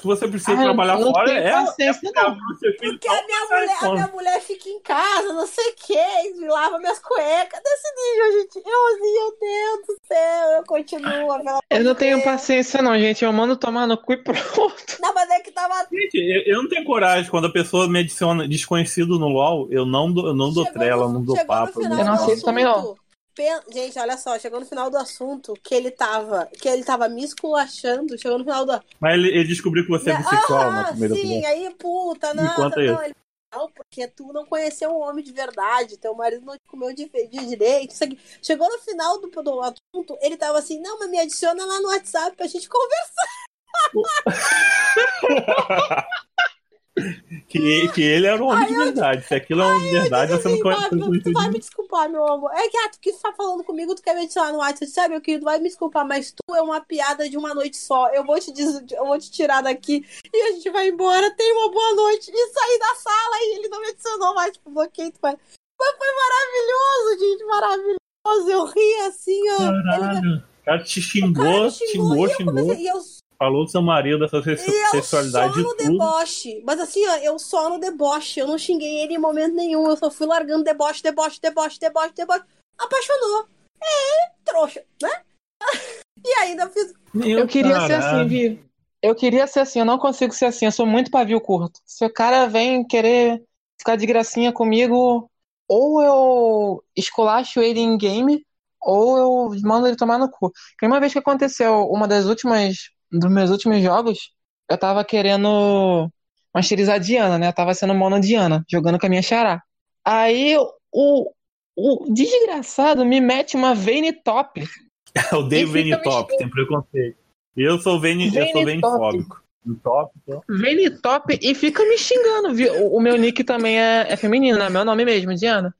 Se você precisa Ah, trabalhar não fora, tenho é. paciência, não. Seu filho Porque a minha, mulher, a minha mulher fica em casa, não sei o que, lava minhas cuecas. Desse nível, gente. Eu assim, meu Deus do céu, eu continuo. pelo Eu não tenho paciência, não, gente. Eu mando tomar no cu e pronto. Não, mas é que tava. Gente, eu, eu não tenho coragem. Quando a pessoa me adiciona desconhecido no LOL, eu não dou, eu não dou chegou trela, no- não dou papo. final Eu não aceito também, não. Gente, olha só, chegou no final do assunto que ele tava. Que ele tava me esculachando. Chegou no final do. Mas ele, ele descobriu que você é bissexual na ah, primeira sim, aí, puta, não, não, não, ele- não, porque tu não conheceu um homem de verdade, teu marido não te comeu de, de direito. Isso aqui. Chegou no final do, do assunto, ele tava assim, não, mas me adiciona lá no WhatsApp pra gente conversar. que, que ele era um homem de verdade. Se aquilo é um de verdade, você não conhece. tu vai me desculpar, meu amor. É que, ah, tu tá falando comigo, tu quer me adicionar no WhatsApp, sabe, meu querido, vai me desculpar, mas tu é uma piada de uma noite só. Eu vou te, diz- eu vou te tirar daqui e a gente vai embora. Tenha uma boa noite. E sair da sala e ele não me adicionou mais, tipo, bloqueei. tu vai- Mas foi maravilhoso, gente, maravilhoso. Eu ri assim, ó. Ele- Caralho. O cara te o xingou, cara me xingou, e eu xingou. comecei- e eu Falou do seu marido, da sua se- E eu sexualidade só no tudo. deboche. Mas assim, ó, eu só no deboche. Eu não xinguei ele em momento nenhum. Eu só fui largando deboche, deboche, deboche, deboche, deboche. Apaixonou. É, trouxa, né? e ainda fiz. Meu Eu queria ser caralho. assim, Vi. Eu queria ser assim, eu não consigo ser assim, eu sou muito pavio curto. Se o cara vem querer ficar de gracinha comigo, ou eu esculacho ele em game, ou eu mando ele tomar no cu. Porque uma vez que aconteceu, uma das últimas, dos meus últimos jogos, eu tava querendo masterizar a Diana, né? Eu tava sendo mono Diana, jogando com a minha xará. Aí o, o desgraçado me mete uma Vayne top. Eu odeio E me Top, tem preconceito. Eu sou Vayne, eu sou Top. fóbico. No top. Vayne top e fica me xingando, viu? O, o meu nick também é, é feminino, né? Meu nome mesmo, Diana.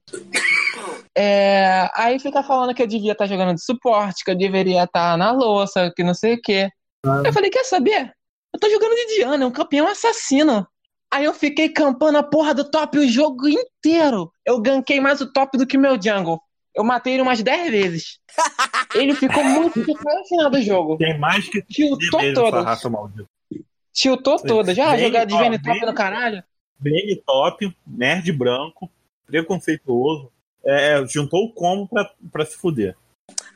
É, aí fica falando que eu devia estar jogando de suporte, que eu deveria estar na louça, que não sei o quê. Ah. Eu falei, quer saber? Eu tô jogando de Diana, é um campeão assassino. Aí eu fiquei campando a porra do top o jogo inteiro. Eu ganquei mais o top do que o meu jungle. Eu matei ele umas 10 vezes. Ele ficou muito no final do jogo. Tem mais que Tiltou mesmo raça maldita. Tiltou todas. Já jogar de ó, Vayne top no caralho? Vayne Top, nerd branco, preconceituoso. É, juntou o combo pra, pra se fuder.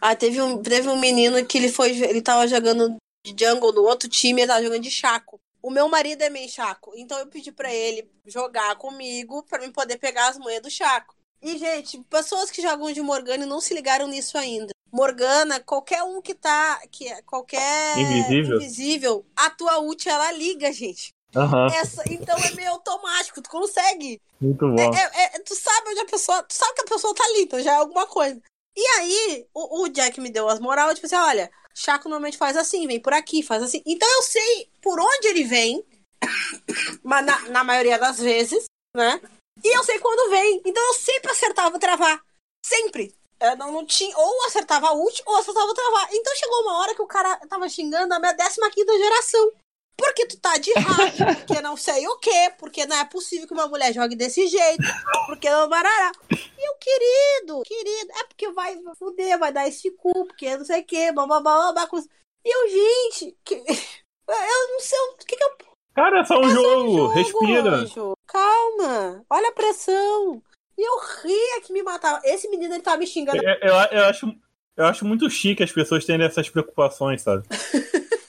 Ah, teve um, teve um menino que ele foi. Ele tava jogando de jungle no outro time, ele tava jogando de Chaco. O meu marido é meio Chaco, então eu pedi pra ele jogar comigo pra mim poder pegar as manhas do Chaco. E, gente, pessoas que jogam de Morgana e não se ligaram nisso ainda. Morgana, qualquer um que tá. Que, é- qualquer Invisível. invisível, a tua ult ela liga, gente. Aham, Essa, então é meio automático, tu consegue. muito bom. É- é- tu sabe onde a pessoa. Tu sabe que a pessoa tá ali, então já é alguma coisa. E aí, o, o Jack me deu as moral, tipo assim, olha, Chaco normalmente faz assim, vem por aqui, faz assim. Então eu sei por onde ele vem, mas na, na maioria das vezes, né? E eu sei quando vem. Então eu sempre acertava travar. Sempre. Eu não, não tinha. Ou acertava a ult, ou acertava travar. Então chegou uma hora que o cara tava xingando a minha 15 geração. Porque tu tá de hack, porque não sei o quê, porque não é possível que uma mulher jogue desse jeito, porque não barará. E eu, querido, querido, é porque vai fuder, vai dar esse cu, porque não sei o quê, blá blá blá blá. E eu, gente, que... eu não sei o que, que eu Cara, é só um jogo, jogo, respira. anjo. Calma, olha a pressão. E eu ria que me matava. Esse menino ele tava me xingando. Eu, eu, eu acho, eu acho muito chique as pessoas terem essas preocupações, sabe?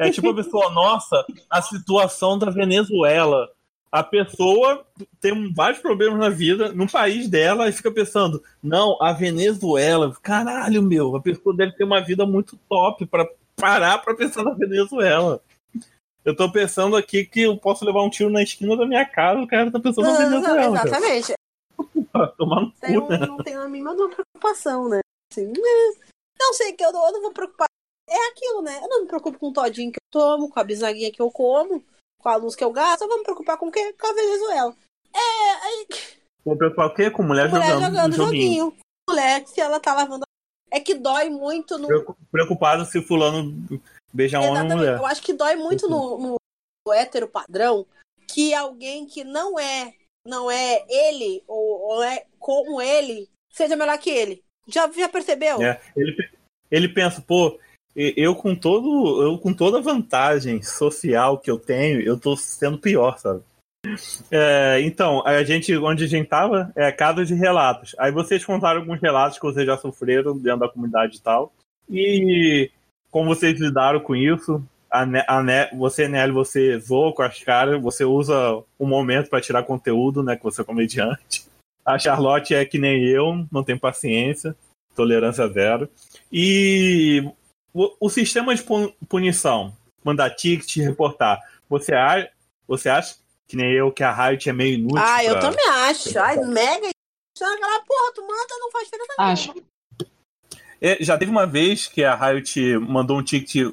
é tipo a pessoa, nossa, a situação da Venezuela. A pessoa tem vários problemas na vida, no país dela, e fica pensando, não, a Venezuela, caralho, meu, a pessoa deve ter uma vida muito top pra parar pra pensar na Venezuela. Eu tô pensando aqui que eu posso levar um tiro na esquina da minha casa, o cara tá pensando na Não, não, Venezuela. cara. exatamente. Tomar no cu, né? não tem a mínima preocupação, né? Assim, né? Não sei que eu não, eu não vou preocupar. É aquilo, né? Eu não me preocupo com o todinho que eu tomo, com a bisnaguinha que eu como, com a luz que eu gasto. Eu vou me preocupar com o quê? Com a Venezuela. É, aí Vou preocupar o quê? Com mulher, mulher jogando, jogando joguinho. joguinho. Mulher, se ela tá lavando. É que dói muito no. Preocu- Preocupado se fulano beijar um homem mulher. Eu acho que dói muito no, no, no hétero padrão que alguém que não é, não é ele, ou, ou é como ele, seja melhor que ele. Já, já percebeu? É, ele, ele pensa, pô, eu com todo, eu com toda a vantagem social que eu tenho, eu tô sendo pior, sabe? É, então, a gente, onde a gente tava, é casa de relatos. Aí vocês contaram alguns relatos que vocês já sofreram dentro da comunidade e tal. E como vocês lidaram com isso? A, Ne- a Ne- você, Nelly, você zoa com as caras, você usa o momento pra tirar conteúdo, né? Que você é comediante. A Charlotte é que nem eu, não tem paciência, tolerância zero. E o, o sistema de pu- punição, mandar ticket, reportar, você, você acha que nem eu que a Riot é meio inútil? ah, eu pra- também acho. Ai, mega. Aquela porra, tu manda, não faz diferença nenhuma. Acho. É, já teve uma vez que a Riot mandou um ticket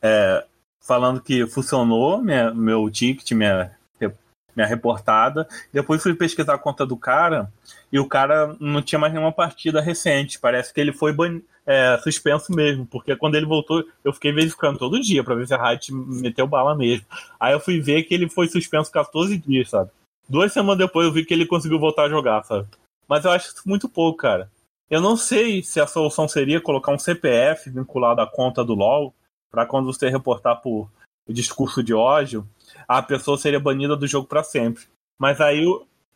é, falando que funcionou minha, meu ticket, minha, minha reportada. Depois fui pesquisar a conta do cara e o cara não tinha mais nenhuma partida recente. Parece que ele foi ban- é, suspenso mesmo, porque quando ele voltou, eu fiquei verificando todo dia pra ver se a Riot meteu bala mesmo. Aí eu fui ver que ele foi suspenso 14 dias, sabe? Duas semanas depois eu vi que ele conseguiu voltar a jogar, sabe? Mas eu acho muito pouco, cara. Eu não sei se a solução seria colocar um CPF vinculado à conta do LoL, para quando você reportar por discurso de ódio, a pessoa seria banida do jogo para sempre. Mas aí,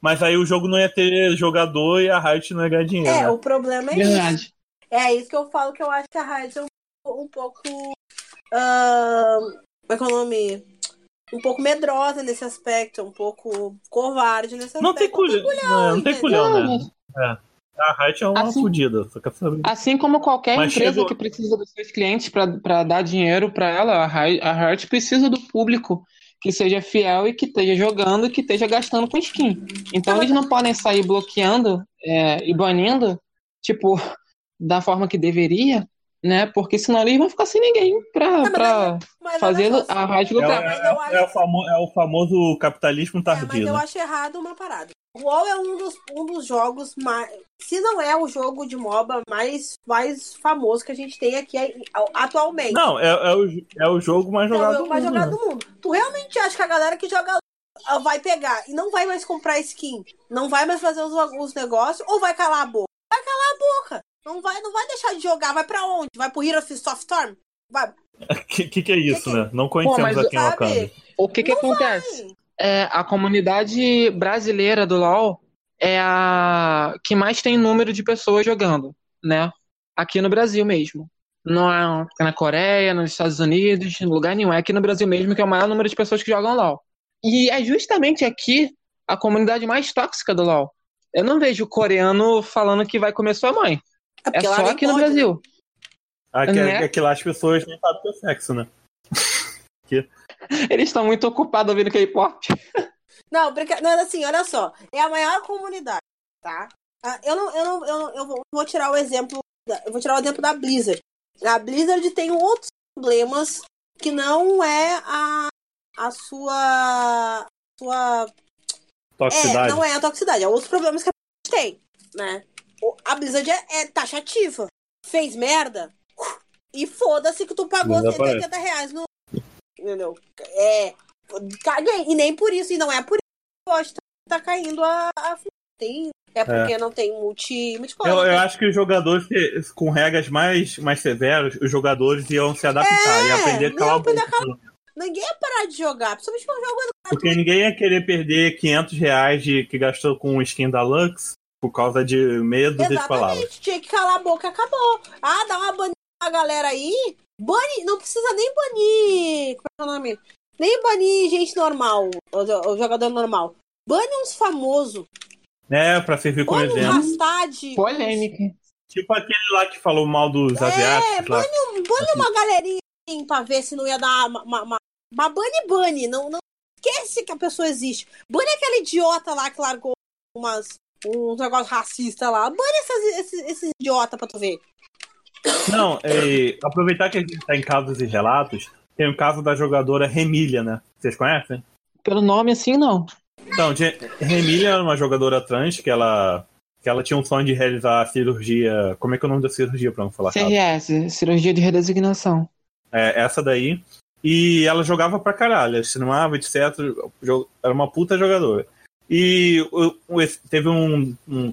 mas aí o jogo não ia ter jogador e a Riot não ia ganhar dinheiro. É, né? o problema é isso. Verdade. É isso que eu falo que eu acho que a Riot é um, um pouco. ah, como é que é o nome? Um pouco medrosa nesse aspecto, um pouco covarde nesse aspecto. Não tem culhão, não, não tem culhão, Não, né? A Riot é uma Assim- fodida, só quer saber. Assim como qualquer Mas empresa chegou- que precisa dos seus clientes para dar dinheiro para ela, a a Riot precisa do público que seja fiel e que esteja jogando e que esteja gastando com skin. Então eles não podem sair bloqueando é, e banindo, tipo, da forma que deveria, né? Porque senão eles vão ficar sem ninguém pra, mas pra Mas fazer olha só, a rádio É, lucrar. Mas é- é o famo- é o famoso capitalismo É, mas tardio. eu né? acho errado uma parada. O WoW é um dos, um dos jogos mais. Se não é o jogo de MOBA mais, mais famoso que a gente tem aqui aí, atualmente. Não, é, é o, é o jogo mais É o jogado jogo do mais mundo. jogado né? do mundo. Tu realmente acha que a galera que joga ah, vai pegar e não vai mais comprar skin, não vai mais fazer os, os negócios, ou vai calar a boca? Vai calar a boca. Não vai, não vai deixar de jogar. Vai pra onde? Vai pro Hero of Softstorm? Vai. Que, que que é isso, Que que- né? Não conhecemos mas, aqui em sabe? Wakanda. O que que Não acontece? vai. É, a comunidade brasileira do LoL é a que mais tem número de pessoas jogando, né? Aqui no Brasil mesmo. Não é na Coreia, nos Estados Unidos, em lugar nenhum. É aqui no Brasil mesmo que é o maior número de pessoas que jogam LoL. E é justamente aqui a comunidade mais tóxica do LoL. Eu não vejo coreano falando que vai comer sua mãe. É É só aqui no pode, né? Brasil. Aqui, Né? aqui lá as pessoas nem sabem o é sexo, né? Eles estão muito ocupados ouvindo K-pop. Não, brinca... não, assim, olha só. É a maior comunidade, tá? Ah, Eu não, eu não, eu não, eu vou- tirar o exemplo, da- eu vou tirar o exemplo da Blizzard. A Blizzard tem outros problemas que não é a, a sua, sua é, Toxicidade. não é a toxicidade, é outros problemas que a Blizzard tem, né? A Blizzard é, é taxativa. Fez merda e foda-se que tu pagou Desaparece. 180 reais no. Entendeu? É. Caguei. E nem por isso, e não é por isso que tá caindo a. a tem, é porque não tem multi. multi Eu, eu acho que os jogadores, com regras mais, mais severas, os jogadores iam se adaptar É, e aprender a calar. Ninguém ia parar de jogar, principalmente quando jogo Porque ninguém ia querer perder 500 reais de, que gastou com o skin da Lux por causa de medo de palavras. Exatamente, tinha que calar a boca acabou. Ah, dá uma banida na galera aí. Bane, não precisa nem banir. Como é que é o nome? Nem banir gente normal, o, o jogador normal. Bane uns famosos. É, pra servir como Bane um exemplo. rastade. Polêmica. Tipo aquele lá que falou mal dos asiáticos lá. bane, um, bane uma galerinha pra ver se não ia dar uma. uma, uma, uma bane bane. Não, não esquece que a pessoa existe. Bane aquele idiota lá que largou umas, uns negócios racistas lá. Bane esses, esses idiotas pra tu ver. Não, é, aproveitar que a gente tá em casos e relatos, tem o caso da jogadora Remília, né? Vocês conhecem? Pelo nome assim, não. Então, Remília era uma jogadora trans que ela, que ela tinha um sonho de realizar a cirurgia. Como é que é o nome da cirurgia pra não falar errado? CRS, cirurgia de redesignação. É, essa daí. E ela jogava pra caralho, streamava, etc. Era uma puta jogadora. E teve um, um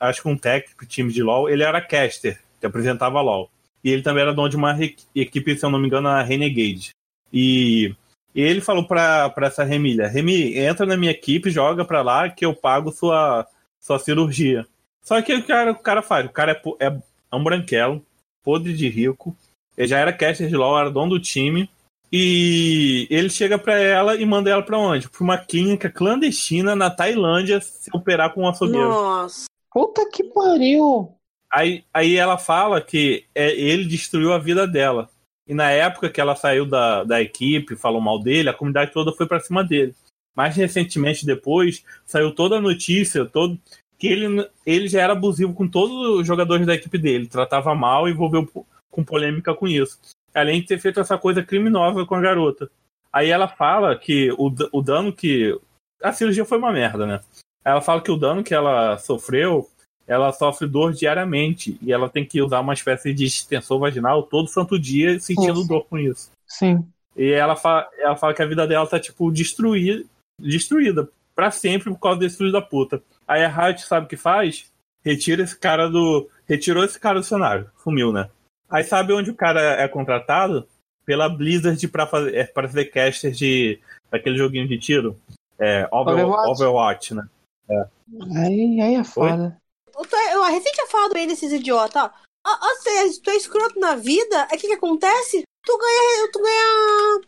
acho que um técnico time de LoL, ele era caster, que apresentava LoL. E ele também era dono de uma equipe, se eu não me engano, a Renegade. E, e ele falou pra, pra essa Remília, Remi, entra na minha equipe, joga pra lá que eu pago sua, sua cirurgia. Só que o cara, o cara faz, o cara é, é, é um branquelo, podre de rico, ele já era caster de LoL, era dono do time. E ele chega pra ela e manda ela pra onde? Pra uma clínica clandestina na Tailândia se operar com um açougueiro. Nossa. Puta que pariu! Aí, aí ela fala que é, ele destruiu a vida dela. E na época que ela saiu da, da equipe, falou mal dele, a comunidade toda foi pra cima dele. Mais recentemente, depois, saiu toda a notícia todo, que ele, ele já era abusivo com todos os jogadores da equipe dele. Tratava mal e envolveu com polêmica com isso. Além de ter feito essa coisa criminosa com a garota. Aí ela fala que o, o dano que. A cirurgia foi uma merda, né? Ela fala que o dano que ela sofreu ela sofre dor diariamente e ela tem que usar uma espécie de extensor vaginal todo santo dia sentindo dor com isso. Sim. E ela fala, ela fala que a vida dela tá, tipo, destruída, destruída pra sempre por causa desse filho da puta. Aí a Riot sabe o que faz? Retira esse cara do. Retirou esse cara do cenário. Sumiu, né? Aí sabe onde o cara é contratado? Pela Blizzard pra fazer, é, pra fazer caster de. daquele joguinho de tiro. É, Over- Overwatch. Overwatch, né? Aí, aí é foda. Eu, tô, eu a recém tinha falado bem desses idiotas, ó. Ó, ó, se tu é escroto na vida, aí o que que acontece? Tu ganha, tu ganha,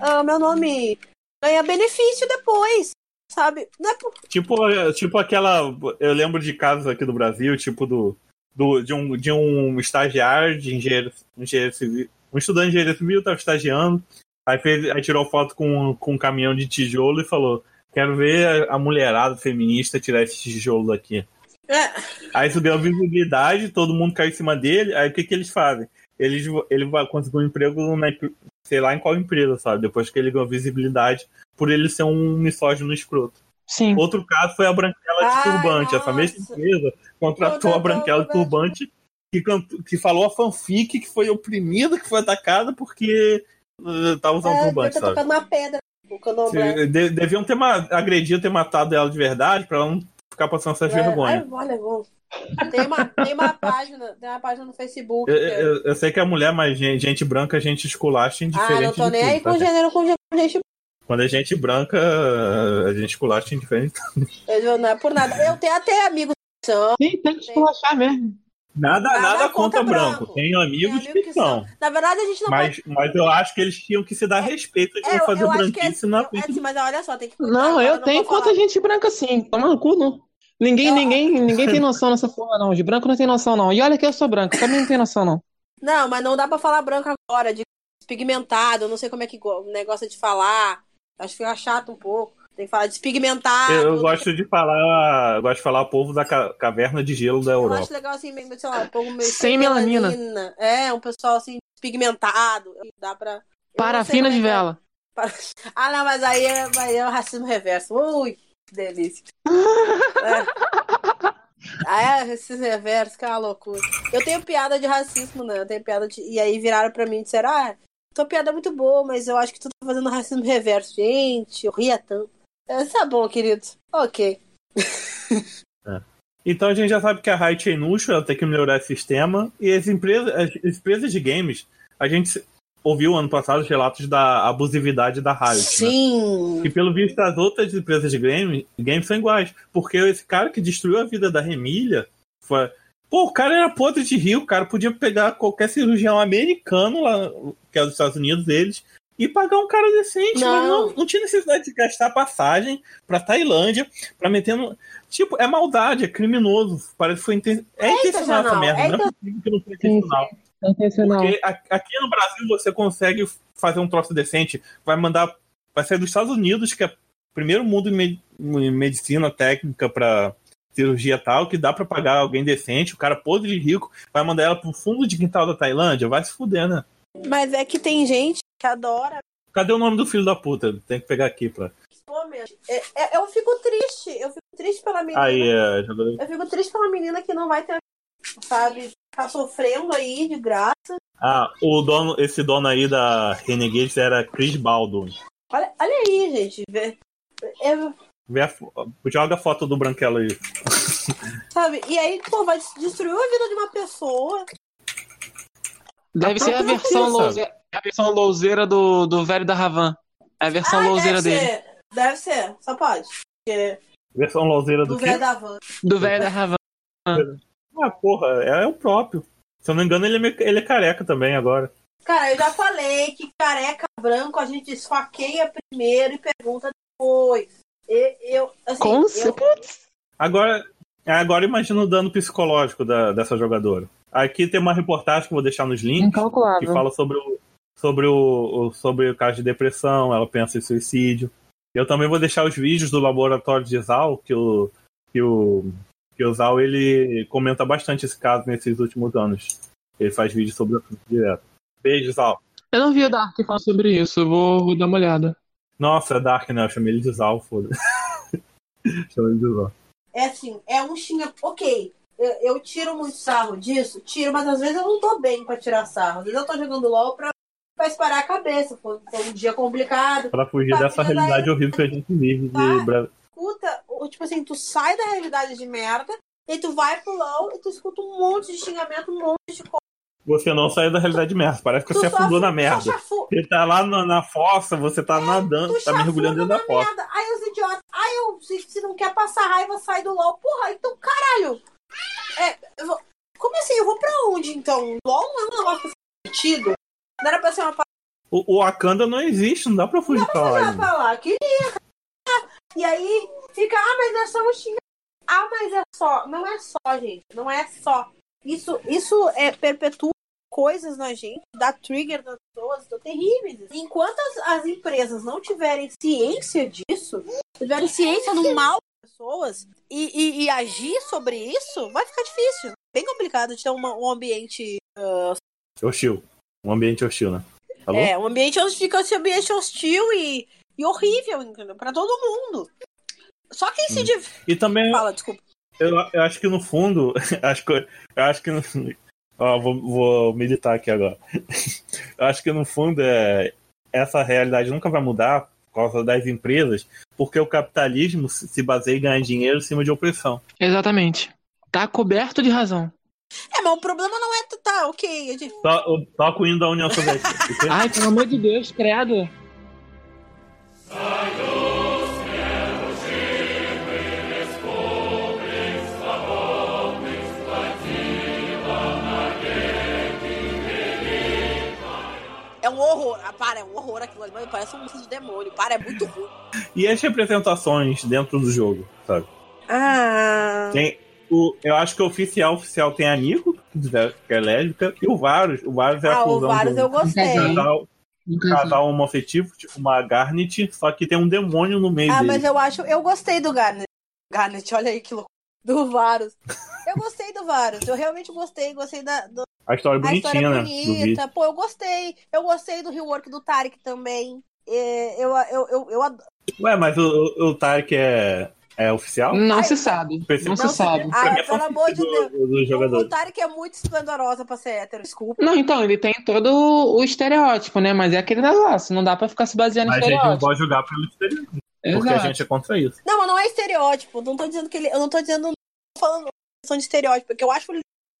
ah, meu nome, ganha benefício depois, sabe? É por... Tipo, é, tipo aquela. Eu lembro de casos aqui do Brasil, tipo do. do de, um, de um estagiário de engenheiro, engenheiro civil. Um estudante de engenharia civil estava estagiando. Aí, fez, aí tirou foto com, com um caminhão de tijolo e falou: Quero ver a mulherada feminista tirar esse tijolo daqui. É. Aí isso ganhou visibilidade, todo mundo caiu em cima dele. Aí o que, que eles fazem? Eles, ele vai conseguir um emprego na, sei lá em qual empresa, sabe? Depois que ele ganhou visibilidade por ele ser um misógino escroto. Sim. Outro caso foi a Branquela de Ai, Turbante. Essa nossa. mesma empresa contratou a Branquela de Turbante que, cantou- que falou a fanfic que foi oprimida, que foi atacada porque uh, tava usando É, turbante, sabe? uma pedra. Deviam ter agredido, ter matado ela de verdade pra ela não ficar passando essas É, vergonhas. ai, olha, vou. Tem uma, tem uma página, tem uma página no Facebook. Eu, é- eu- eu sei que a mulher, mas gente, gente branca, gente esculacha Ah, indiferente não tô nem tudo, aí tá, com gênero, com gente. Quando é gente branca, a gente esculacha indiferente. Eu- Não é por nada. Eu tenho até amigos que são. Sim, tem que esculachar mesmo. Nada, Nada nada, contra contra branco. branco. Tenho amigos Tem que, amigos que são. Na verdade, a gente não Mas, mas eu acho que eles tinham que se dar respeito de É, não fazer que branquice é, na é frente assim, mas olha só, tem que. Não, eu tenho vou contra falar. gente branca sim. Toma no cu, não. Ninguém, Eu- ninguém, ninguém tem noção nessa porra, não. De branco não tem noção, não. E olha que eu sou branco, também não tem noção, não. Não, mas não dá pra falar branco agora, de despigmentado, eu não sei como é que o negócio é de falar. Acho que fica chato um pouco. Tem que falar despigmentado. Eu, eu gosto de falar. Eu gosto de falar povo da ca- caverna de gelo da Eu Europa. acho legal assim, sei lá, um pouco meio Sem melanina. É, um pessoal assim, pigmentado. Dá pra. eu Parafina como de é é. vela. Ah, não, mas aí é, aí é o racismo reverso. Ui, delícia. é. Ah, é, racismo reverso, que é uma loucura. Eu tenho piada de racismo, né? Eu tenho piada de... E aí viraram pra mim e disseram, ah, tua piada é muito boa, mas eu acho que tu tá fazendo racismo reverso. Gente, eu ria tanto. É, tá bom, querido. Ok. Então a gente já sabe que a Riot é inútil, ela tem que melhorar esse sistema. E as empresas, as empresas de games, a gente ouviu ano passado os relatos da abusividade da Riot. Né? Sim. E pelo visto as outras empresas de game, games são iguais. Porque esse cara que destruiu a vida da Remília foi. Pô, o cara era podre de rio, o cara podia pegar qualquer cirurgião americano lá, que é dos Estados Unidos, eles, e pagar um cara decente. Não. Mas não, não tinha necessidade de gastar passagem pra Tailândia, pra meter no. Tipo, é maldade, é criminoso. Parece que foi inten... é, intencional essa merda, é não é possível que não foi intencional. Intencional. Porque aqui no Brasil você consegue fazer um troço decente, vai mandar. Vai sair dos Estados Unidos, que é o primeiro mundo em me- em medicina técnica pra cirurgia tal, que dá pra pagar alguém decente, o cara podre de rico, vai mandar ela pro fundo de quintal da Tailândia, vai se fuder, né? Mas é que tem gente que adora. Cadê o nome do filho da puta? Tem que pegar aqui pra. É- é- eu fico triste. Eu fico triste pela menina. Aí, é. Eu fico triste pela menina que não vai ter, sabe, tá sofrendo aí de graça. Ah, o dono, esse dono aí da Renegades era Chris Baldwin. Olha, olha aí, gente. vê. É, Vê a joga a foto do Branquelo aí. sabe? E aí, pô, vai destruir a vida de uma pessoa. Deve ser a versão louzeira, a versão louzeira do, do velho da Ravan. É a versão Ah, louzeira deve dele. ser. Deve ser, só pode. Porque Versão lauzeira do do velho da van. Do velho da Ravan. Ah, porra, é, o próprio. Se eu não me engano, ele é, ele é careca também agora. Cara, eu já falei que careca branco a gente esfaqueia primeiro e pergunta depois. E- Eu, assim, Com eu. Agora, agora imagina o dano psicológico da- dessa jogadora. Aqui tem uma reportagem que eu vou deixar nos links, que fala sobre o, sobre o, o- sobre o caso de depressão, ela pensa em suicídio. Eu também vou deixar os vídeos do laboratório de Zal, que o, que o, que o Zal ele comenta bastante esse caso nesses últimos anos. Ele faz vídeos sobre o assunto direto. Beijo, Zal. Eu não vi o Dark falar sobre isso, eu vou, vou dar uma olhada. Nossa, é Dark, né? Eu chamei ele de Zal, foda chamei ele de Zal. é assim, é um xinga. Ok, eu, eu tiro muito sarro disso, tiro, mas às vezes eu não tô bem pra tirar sarro. Às vezes eu tô jogando LOL pra, pra esparar a cabeça. Foi, foi um dia complicado. Pra fugir Tá, dessa realidade horrível que a gente vive de Tá. Escuta, tipo assim, tu sai da realidade de merda, e tu vai pro LOL e tu escuta um monte de xingamento, um monte de coisa. Você não saiu da realidade de merda. Parece que Tu você só afundou fu- na merda. chafu- Você tá lá na, na fossa, você tá nadando, Tu tá mergulhando dentro da fossa. merda. Aí os idiotas, aí eu, se, se não quer passar raiva, sai do LOL. Porra, então caralho. É, vou- como assim? Eu vou pra onde então? LOL não é um negócio divertido? Não era pra ser uma parada O, o Wakanda não existe, não dá pra fugir pra lá. ainda. pra lá. Queria. E aí fica, ah, mas é só um xingamento. Ah, mas é só. Não é só, gente. Não é só. Isso, isso é perpetua coisas na gente, dá trigger nas pessoas, estão terríveis. Enquanto as, as empresas não tiverem ciência disso, tiverem ciência do mal das pessoas e, e, e agir sobre isso, vai ficar difícil. Bem complicado de ter uma, um ambiente. Uh, hostil. Um ambiente hostil, né? É, um ambiente fica esse ambiente hostil e, e horrível, entendeu? Pra todo mundo. Só quem se. Hum. E também. Fala, desculpa. Eu, eu acho que no fundo. acho que, eu acho que no, Ó, vou, vou militar aqui agora. Eu acho que no fundo é, essa realidade nunca vai mudar por causa das empresas, porque o capitalismo se baseia em ganhar dinheiro em cima de opressão. Exatamente. Tá coberto de razão. É, mas o problema não é. Tá, ok. Gente... Toca o hino da União Soviética. Ai, pelo amor de Deus, credo. Um horror. Ah, para, é um horror aquilo ali, mas parece um monstro de demônio. Para, é muito ruim. E as representações dentro do jogo, sabe? Ah. Tem, o, eu acho que o oficial oficial tem a Nico, que é lésbica, e o Varus. O Varus é ah, a o Varus eu gostei. Um casal homoafetivo, tipo uma Garnet, só que tem um demônio no meio Ah, dele. mas eu acho, eu gostei do Garnet. Garnet, olha aí que louco. Do Varus. Eu gostei do Varus, eu realmente gostei, gostei da, do, a história é bonitinha, a história é né? bonita. Pô, eu gostei. Eu gostei do rework do Tarek também. É, eu, eu, eu, eu, adoro. Ué, mas o, o Tarek é, é oficial? Não Ai, se sabe. Não, se sabe. Ai, pelo amor de Deus. O Tarek é muito esplendorosa pra ser hétero, desculpa. Não, então, ele tem todo o estereótipo, né? Mas é aquele negócio, não dá pra ficar se baseando em estereótipo. A gente não pode julgar pelo estereótipo. Exato. Porque a gente é contra isso. Não, mas não é estereótipo. Não tô dizendo que ele. Eu não tô dizendo. Não tô falando questão de estereótipo, porque eu acho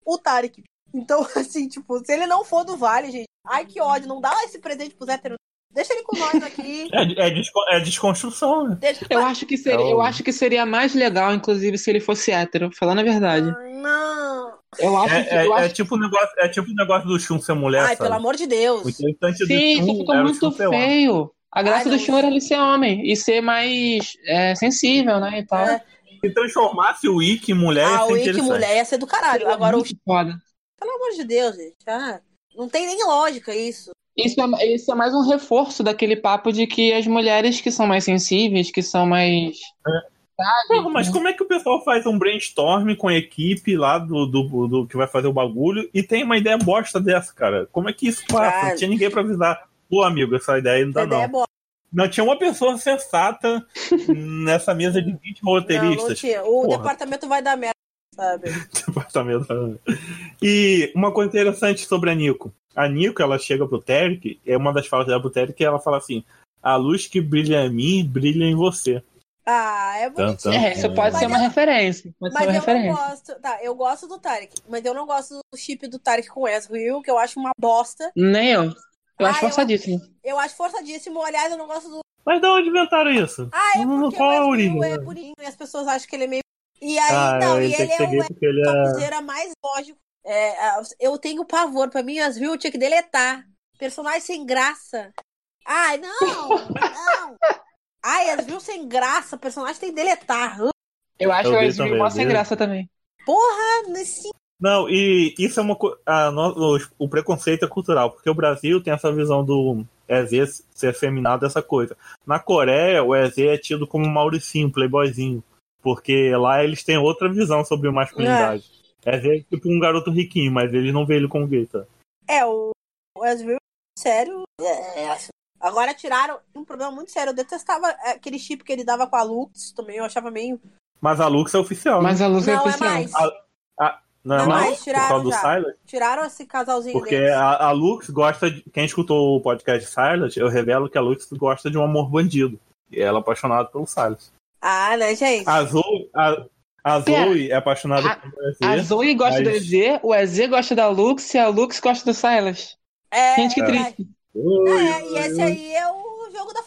o Tarek então, assim, tipo, se ele não for do Vale, gente, ai que ódio, não dá esse presente pros héteros. Deixa ele com nós aqui. É, é, desco é desconstrução, né? Deixa... Eu, acho que seria, eu acho que seria mais legal, inclusive, se ele fosse hétero, falando a verdade. não. Eu acho é, que, é, eu é acho... tipo o negócio, é tipo o negócio do Shun ser mulher. Ai, sabe? pelo amor de Deus. O interessante Sim, do Shun ficou muito feio. A graça Ai, do Shun era ele ser homem e ser mais é, sensível, né? E tal. É. Se transformasse o Ikki em mulher, ah, o Ikki mulher ia ser do caralho. Agora o. Foda. Pelo amor de Deus, gente. Ah, não tem nem lógica isso. Isso é, isso é mais um reforço daquele papo de que as mulheres que são mais sensíveis, que são mais. É. Porra, mas como é que o pessoal faz um brainstorm com a equipe lá do, do, do, que vai fazer o bagulho e tem uma ideia bosta dessa, cara? Como é que isso passa? Não tinha ninguém pra avisar. Pô, amigo, essa ideia não dá, não. É não, tinha uma pessoa sensata nessa mesa de 20 roteiristas. Não, não tinha. O Porra. departamento vai dar merda sabe? Departamento. E uma coisa interessante sobre a Nico. A Nico, ela chega pro Terek, é uma das falas dela pro Terek, e ela fala assim: a luz que brilha em mim, brilha em você. Ah, é bonitinho. É, isso pode mas ser uma eu, referência. Pode mas ser uma eu referência. não gosto. Tá, eu gosto do Tarek, mas eu não gosto do chip do Tarek com Ezreal, que eu acho uma bosta. Nem eu. Eu ah, acho forçadíssimo. Eu, eu, acho forçadíssimo. Aliás, eu não gosto do. Mas de onde inventaram isso? Ah, é porque qual o Ezreal é bonitinho e as pessoas acham que ele é meio e aí, ah, não, e ele é o ele é... mais lógico. É, eu tenho pavor, pra mim, as viu tinha que deletar. Personagem sem graça. Ai, não, não. Ai, as viu sem graça, personagem tem que deletar. Eu acho eu as viu sem graça também. Porra, nesse. Não, e isso é uma coisa. O, o preconceito é cultural, porque o Brasil tem essa visão do EZ ser feminado, essa coisa. Na Coreia, o EZ é tido como um Mauricinho, playboyzinho. Porque lá eles têm outra visão sobre masculinidade. É, é tipo um garoto riquinho, mas eles não veem ele como gay, tá? É, o Ezreal, sério, é, é, agora tiraram um problema muito sério. Eu detestava aquele chip que ele dava com a Lux também, eu achava meio. Mas a Lux é oficial. Mas né? a Lux é não, oficial. É mais. A, a, não, é não é mais? mais? Tiraram? Tiraram esse casalzinho Porque a, a, Lux gosta de. Quem escutou o podcast Silas, eu revelo que a Lux gosta de um amor bandido. E ela é apaixonada pelo Silas. Ah, né, gente? A Zoe, a, a Zoe é apaixonada a, pelo EZ. A Zoe gosta mas... do EZ, o EZ gosta da Lux e a Lux gosta do Silas. É, gente, que é. triste. É, e esse aí é o jogo da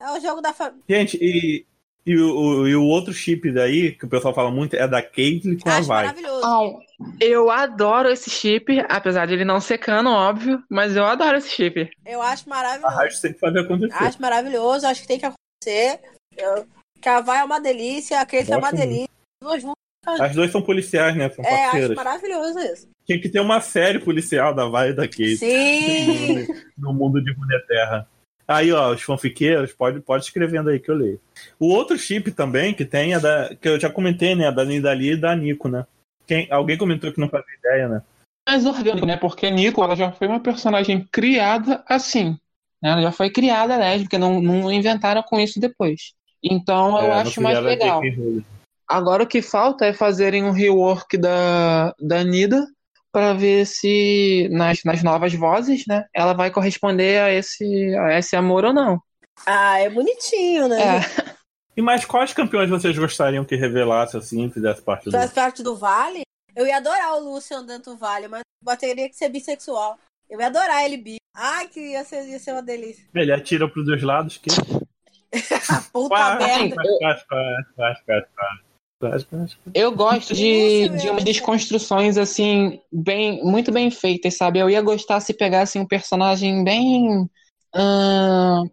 É o jogo da família. Gente, e, e, o, e o outro chip daí, que o pessoal fala muito, é da Caitlyn com Acho a Vai. maravilhoso. eu adoro esse chip, apesar de ele não ser cano, óbvio, mas eu adoro esse chip. Eu acho maravilhoso. Acho que tem que fazer acontecer. Acho maravilhoso, acho que tem que acontecer. Eu, que a Vai é uma delícia, a Kate é uma delícia. Duas juntas As duas são policiais, né? São É, acho parceiras. maravilhoso isso. Tinha que ter uma série policial da Vai e da Kate Sim! no mundo de Runeterra. Aí, ó, os fanfiqueiros, pode, pode escrevendo aí que eu leio. O outro chip também que tem é da. que eu já comentei, né? Da Nidali e da Nico, né? Quem, alguém comentou que não fazia ideia, né? mais orgânico, né? Porque Nico, ela já foi uma personagem criada assim. Né? Ela já foi criada lésbica, não, não inventaram com isso depois. Então eu É, acho mais legal. Agora o que falta é fazerem um rework da, da Nida para ver se nas, nas novas vozes, né, ela vai corresponder a esse, a esse amor ou não. Ah, é bonitinho, né? É, E mais quais campeões vocês gostariam que revelasse assim, fizesse parte do. Faz parte do Vale. Eu ia adorar o Lucian dentro do Vale, mas teria que ser bissexual. Eu ia adorar ele bi. Ai, que ia ser, ia ser uma delícia. Ele atira pros dois lados que. Puta Quase, merda. Quase. eu gosto de, de meu. umas desconstruções assim, bem, muito bem feitas, sabe? Eu ia gostar se pegassem um personagem bem ahn,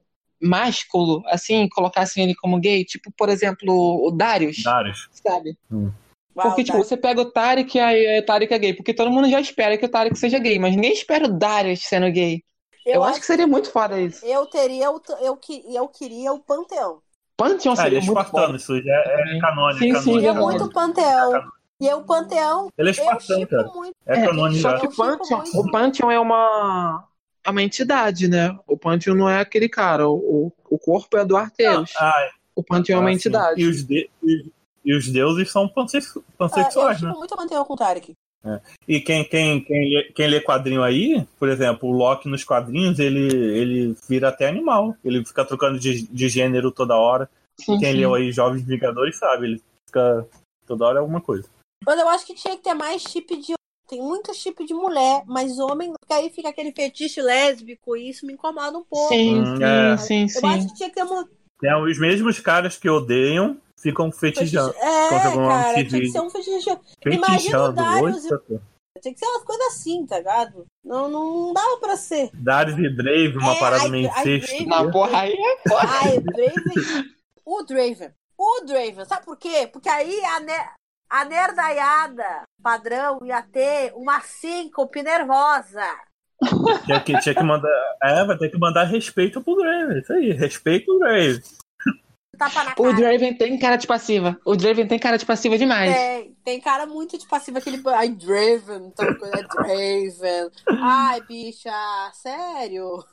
másculo, assim, colocassem ele como gay, tipo, por exemplo, o Darius, Darius. sabe? Uau, Porque, tipo, tá. você pega o Tarek e aí o Tarek é gay. Porque todo mundo já espera que o Tarek seja gay, mas ninguém espera o Darius sendo gay. Eu, acho que seria muito foda isso. eu teria o, eu, que- eu queria o Panteão. Pantheon Ah, ele seria é muito espartano, isso já é, é canônico. Sim, sim, canônico. É muito Panteão. E é o Panteão. Ele é Eu espartano, cara. muito. É É, canônico Só que Eu o Pantheon, o Pantheon é uma, é uma entidade, né? O Pantheon não é aquele cara. O, o corpo é do Arteus. Ah, O Pantheon é uma ah, entidade. E os, de- e- e os deuses são pansex- Ah, eu pansexuais, né? chipo muito Panteão com o Tarek. E quem, quem, quem, lê, quem lê quadrinho aí, por exemplo, o Loki nos quadrinhos, ele, ele vira até animal. Ele fica trocando de, de gênero toda hora. Sim, Quem sim. leu aí Jovens Vingadores sabe, ele fica toda hora alguma coisa. Mas eu acho que tinha que ter mais chip de. Tem muito chip de mulher, mas homem, porque aí fica aquele fetiche lésbico e isso me incomoda um pouco. Sim, Hum, sim, é. sim, Eu acho que tinha que ter uma. É, os mesmos caras que odeiam ficam fetichando. É, cara, tinha que ser um fetiche. Imagina o Fetichando. Darius tá- Tinha que ser umas coisas assim, tá ligado? Não, não dava pra ser. Darius e Brave, uma É, parada meio incesto. Na porra aí é foda. Ai, Draven. o Draven. O Draven. Sabe por quê? Porque aí a, ne a nerdaiada padrão ia ter uma síncope nervosa. Tinha que, tinha que mandar. É, vai ter que mandar respeito pro Brave. Isso aí, respeito pro Brave. Tapa na O cara. Draven tem cara de passiva. O Draven tem cara de passiva demais. Tem, tem cara muito de passivo, aquele. Ai, Draven, tal coisa, é Draven. Ai, bicha, sério.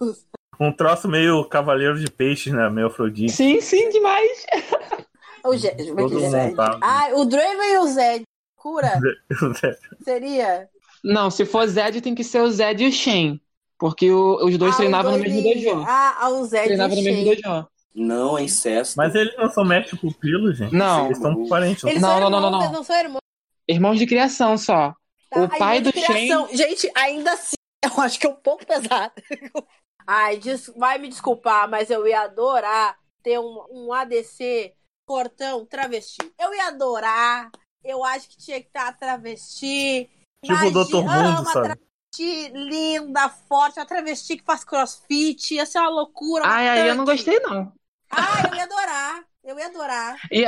Um troço meio cavaleiro de peixes, né? Meio Afrodite. Sim, sim, demais. O Zed, como é é? Ai, o Draven e o Zed. Cura? Seria? Não, se for Zed, tem que ser o Zed e o Shen. Porque o- os dois Ah, treinavam no mesmo dojo. Ah, ah, o Zed e Treinavam o no mesmo dojo. Não é incesto. Mas eles não são mestre pupilo, gente. Não. Eles são parentes. Eles Não, são não, irmãos, não, não, não. eles não são irmãos. Irmãos de criação só. Tá? O pai do criação. Gente, ainda assim, eu acho que é um pouco pesado. Ai, des- vai me desculpar, mas eu ia adorar ter um, um ADC portão travesti. Eu ia adorar. Eu acho que tinha que estar travesti. Tipo o Dr. Mundo, uma sabe? travesti linda, forte, uma travesti que faz crossfit. Ia ser uma loucura. Ai, ai, eu não gostei, não. Ah, eu ia adorar. Eu ia adorar. E,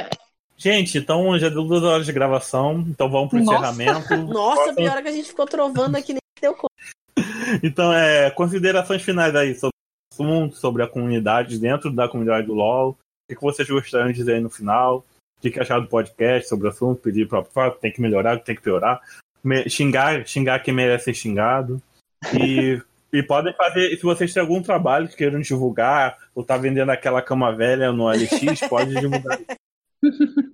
Gente, então já deu duas horas de gravação, então vamos pro Nossa. encerramento. Nossa, pior é que a gente ficou trovando aqui nem deu conta. Então, é, considerações finais aí sobre o assunto, sobre a comunidade, dentro da comunidade do LoL. O que, vocês gostariam de dizer aí no final? O que, acharam do podcast sobre o assunto? Pedir para o tem que melhorar, tem que piorar. Me- xingar, xingar quem merece ser xingado. E, e podem fazer, se vocês têm algum trabalho que queiram divulgar, ou tá vendendo aquela cama velha no LX, pode divulgar.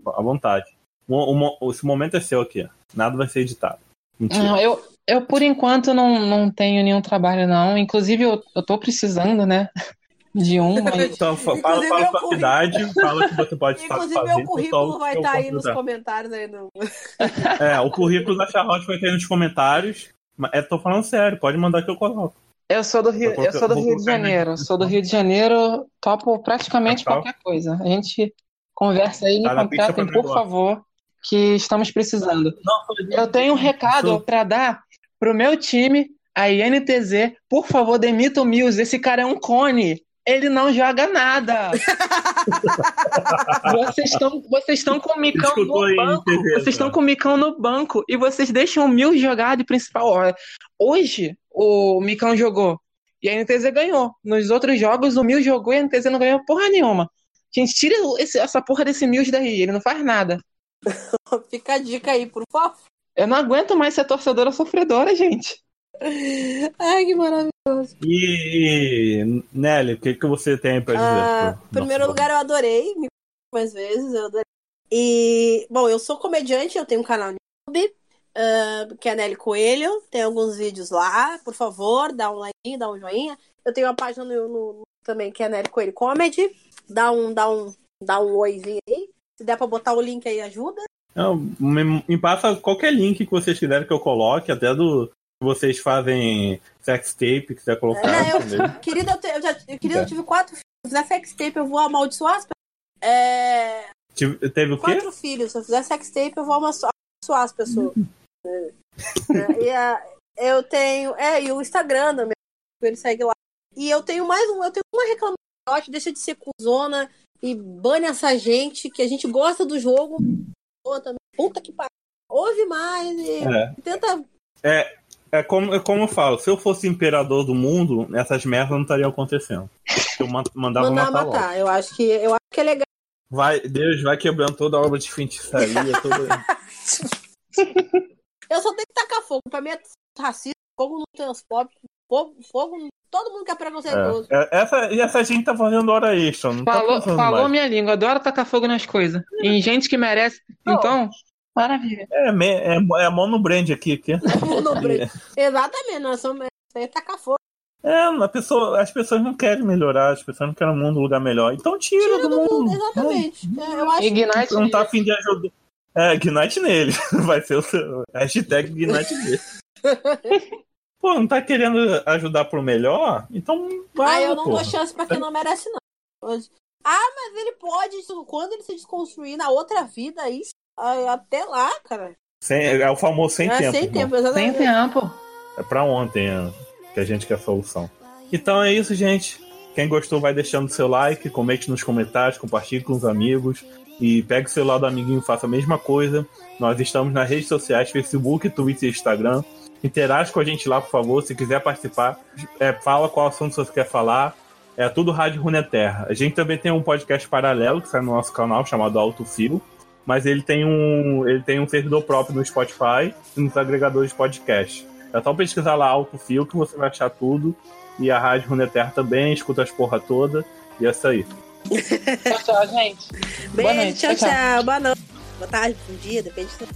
à vontade. O, o- esse momento é seu aqui. Nada vai ser editado. Mentira. não, eu, eu, por enquanto, não, não tenho nenhum trabalho, não. Inclusive, eu, eu tô precisando, né? De um, mas. Então, fa- fala, fala sua currículo- cidade, fala o que você pode fa- Inclusive, fazer. meu currículo vai estar aí posso nos comentários aí. No... É, o currículo da Charlotte vai ter aí nos comentários. Mas eu tô falando sério, pode mandar que eu coloco. Eu sou do Rio, eu sou do Rio de Janeiro. Sou do Rio de Janeiro, topo praticamente Capital. qualquer coisa. A gente conversa aí, me Tá contratem, por negócio. favor, que estamos precisando. Não, Eu tenho um recado Sou- pra dar pro meu time, a INTZ. Por favor, demita o Mills. Esse cara é um cone. Ele não joga nada. vocês estão vocês estão com o Micão Escutou no aí, banco. Vocês estão cara. com o Micão no banco e vocês deixam o Mil jogar de principal. Olha, Hoje o Micão jogou e a NTZ ganhou. Nos outros jogos o Mil jogou e a NTZ não ganhou porra nenhuma. Gente, tira esse- essa porra desse Mills daí, ele não faz nada. Fica a dica aí, por favor. Eu não aguento mais ser torcedora sofredora, gente. Ai, que maravilhoso. E, Nelly, o que, que você tem pra dizer? Ah, pro em primeiro nosso lugar, eu adorei. Mais vezes, eu adorei. E, bom, eu sou comediante, eu tenho um canal no YouTube, ah, que é Nelly Coelho. Tem alguns vídeos lá, por favor, dá um like, dá um joinha. Eu tenho uma página no, no- também que é Nelly Coelho Comedy. Dá um, dá um, dá um oizinho aí. Se der pra botar o link aí, ajuda. Não, me, me passa qualquer link que vocês quiserem que eu coloque, até do vocês fazem sex tape, quiser colocar. É, eu-. Querida, eu, te- eu já, eu, querida, Tá. eu tive quatro filhos. Se fizer sextape, eu vou amaldiçoar as pessoas. É, Teve o quê? quatro filhos. Se eu fizer sextape, eu vou amaldiçoar as pessoas. É. É, e a- eu tenho. É, e o Instagram também. Ele segue lá. E eu tenho mais um. Eu tenho uma reclamação. Deixa de ser cuzona e bane essa gente que a gente gosta do jogo. Puta que pariu. Ouve mais e É. tenta. É como, é como eu falo, se eu fosse imperador do mundo, essas merdas não estariam acontecendo. Eu man- mandava mandar matar, matar. logo. Eu acho que eu acho que é legal. Vai, Deus vai quebrando toda a obra de feitiçaria, toda... Eu só tenho que tacar fogo. Pra mim é racista, fogo não tem os pobres. Fogo, fogo, todo mundo que é preconceituoso. É, é, essa, e essa gente tá fazendo hora extra, não tá Falou, pensando falou mais. minha língua, adoro tacar fogo nas coisas. Em gente que merece. Então, maravilha. É, é, é a mão no brand aqui. aqui. No break. Exatamente, nós somos. Isso aí é tacar fogo. É, a pessoa, as pessoas não querem melhorar, as pessoas não querem o mundo um lugar melhor. Então tira, Tira do do mundo. mundo, exatamente. É, eu acho Ignite. Não tá afim de ajudar. É, Ignite nele. Vai ser o seu. Hashtag Ignite nele. Pô, não tá querendo ajudar pro melhor? Então Ah, vai. eu não porra. dou chance pra quem não merece, não. Ah, mas ele pode, quando ele se desconstruir na outra vida, aí, até lá, cara. Sem- é o famoso sem é tempo. sem tempo, Tem exatamente. tempo. É pra ontem é, que a gente quer solução. Então é isso, gente. Quem gostou, vai deixando seu like, comente nos comentários, compartilhe com os amigos. E pegue o celular do amiguinho e faça a mesma coisa. Nós estamos nas redes sociais, Facebook, Twitter e Instagram. Interage com a gente lá, por favor. Se quiser participar, é, fala qual assunto você quer falar. É tudo Rádio Runeterra. A gente também tem um podcast paralelo que sai no nosso canal chamado Alto Filo. Mas ele tem um ele tem um servidor próprio no Spotify e nos agregadores de podcast. É só pesquisar lá Alto Fio que você vai achar tudo. E a Rádio Runeterra também, escuta as porra toda. E é isso aí. Tchau, tchau, gente. Boa Beijo, noite, tchau, tchau, tchau. tchau. Boa noite. Boa tarde, bom dia, depende do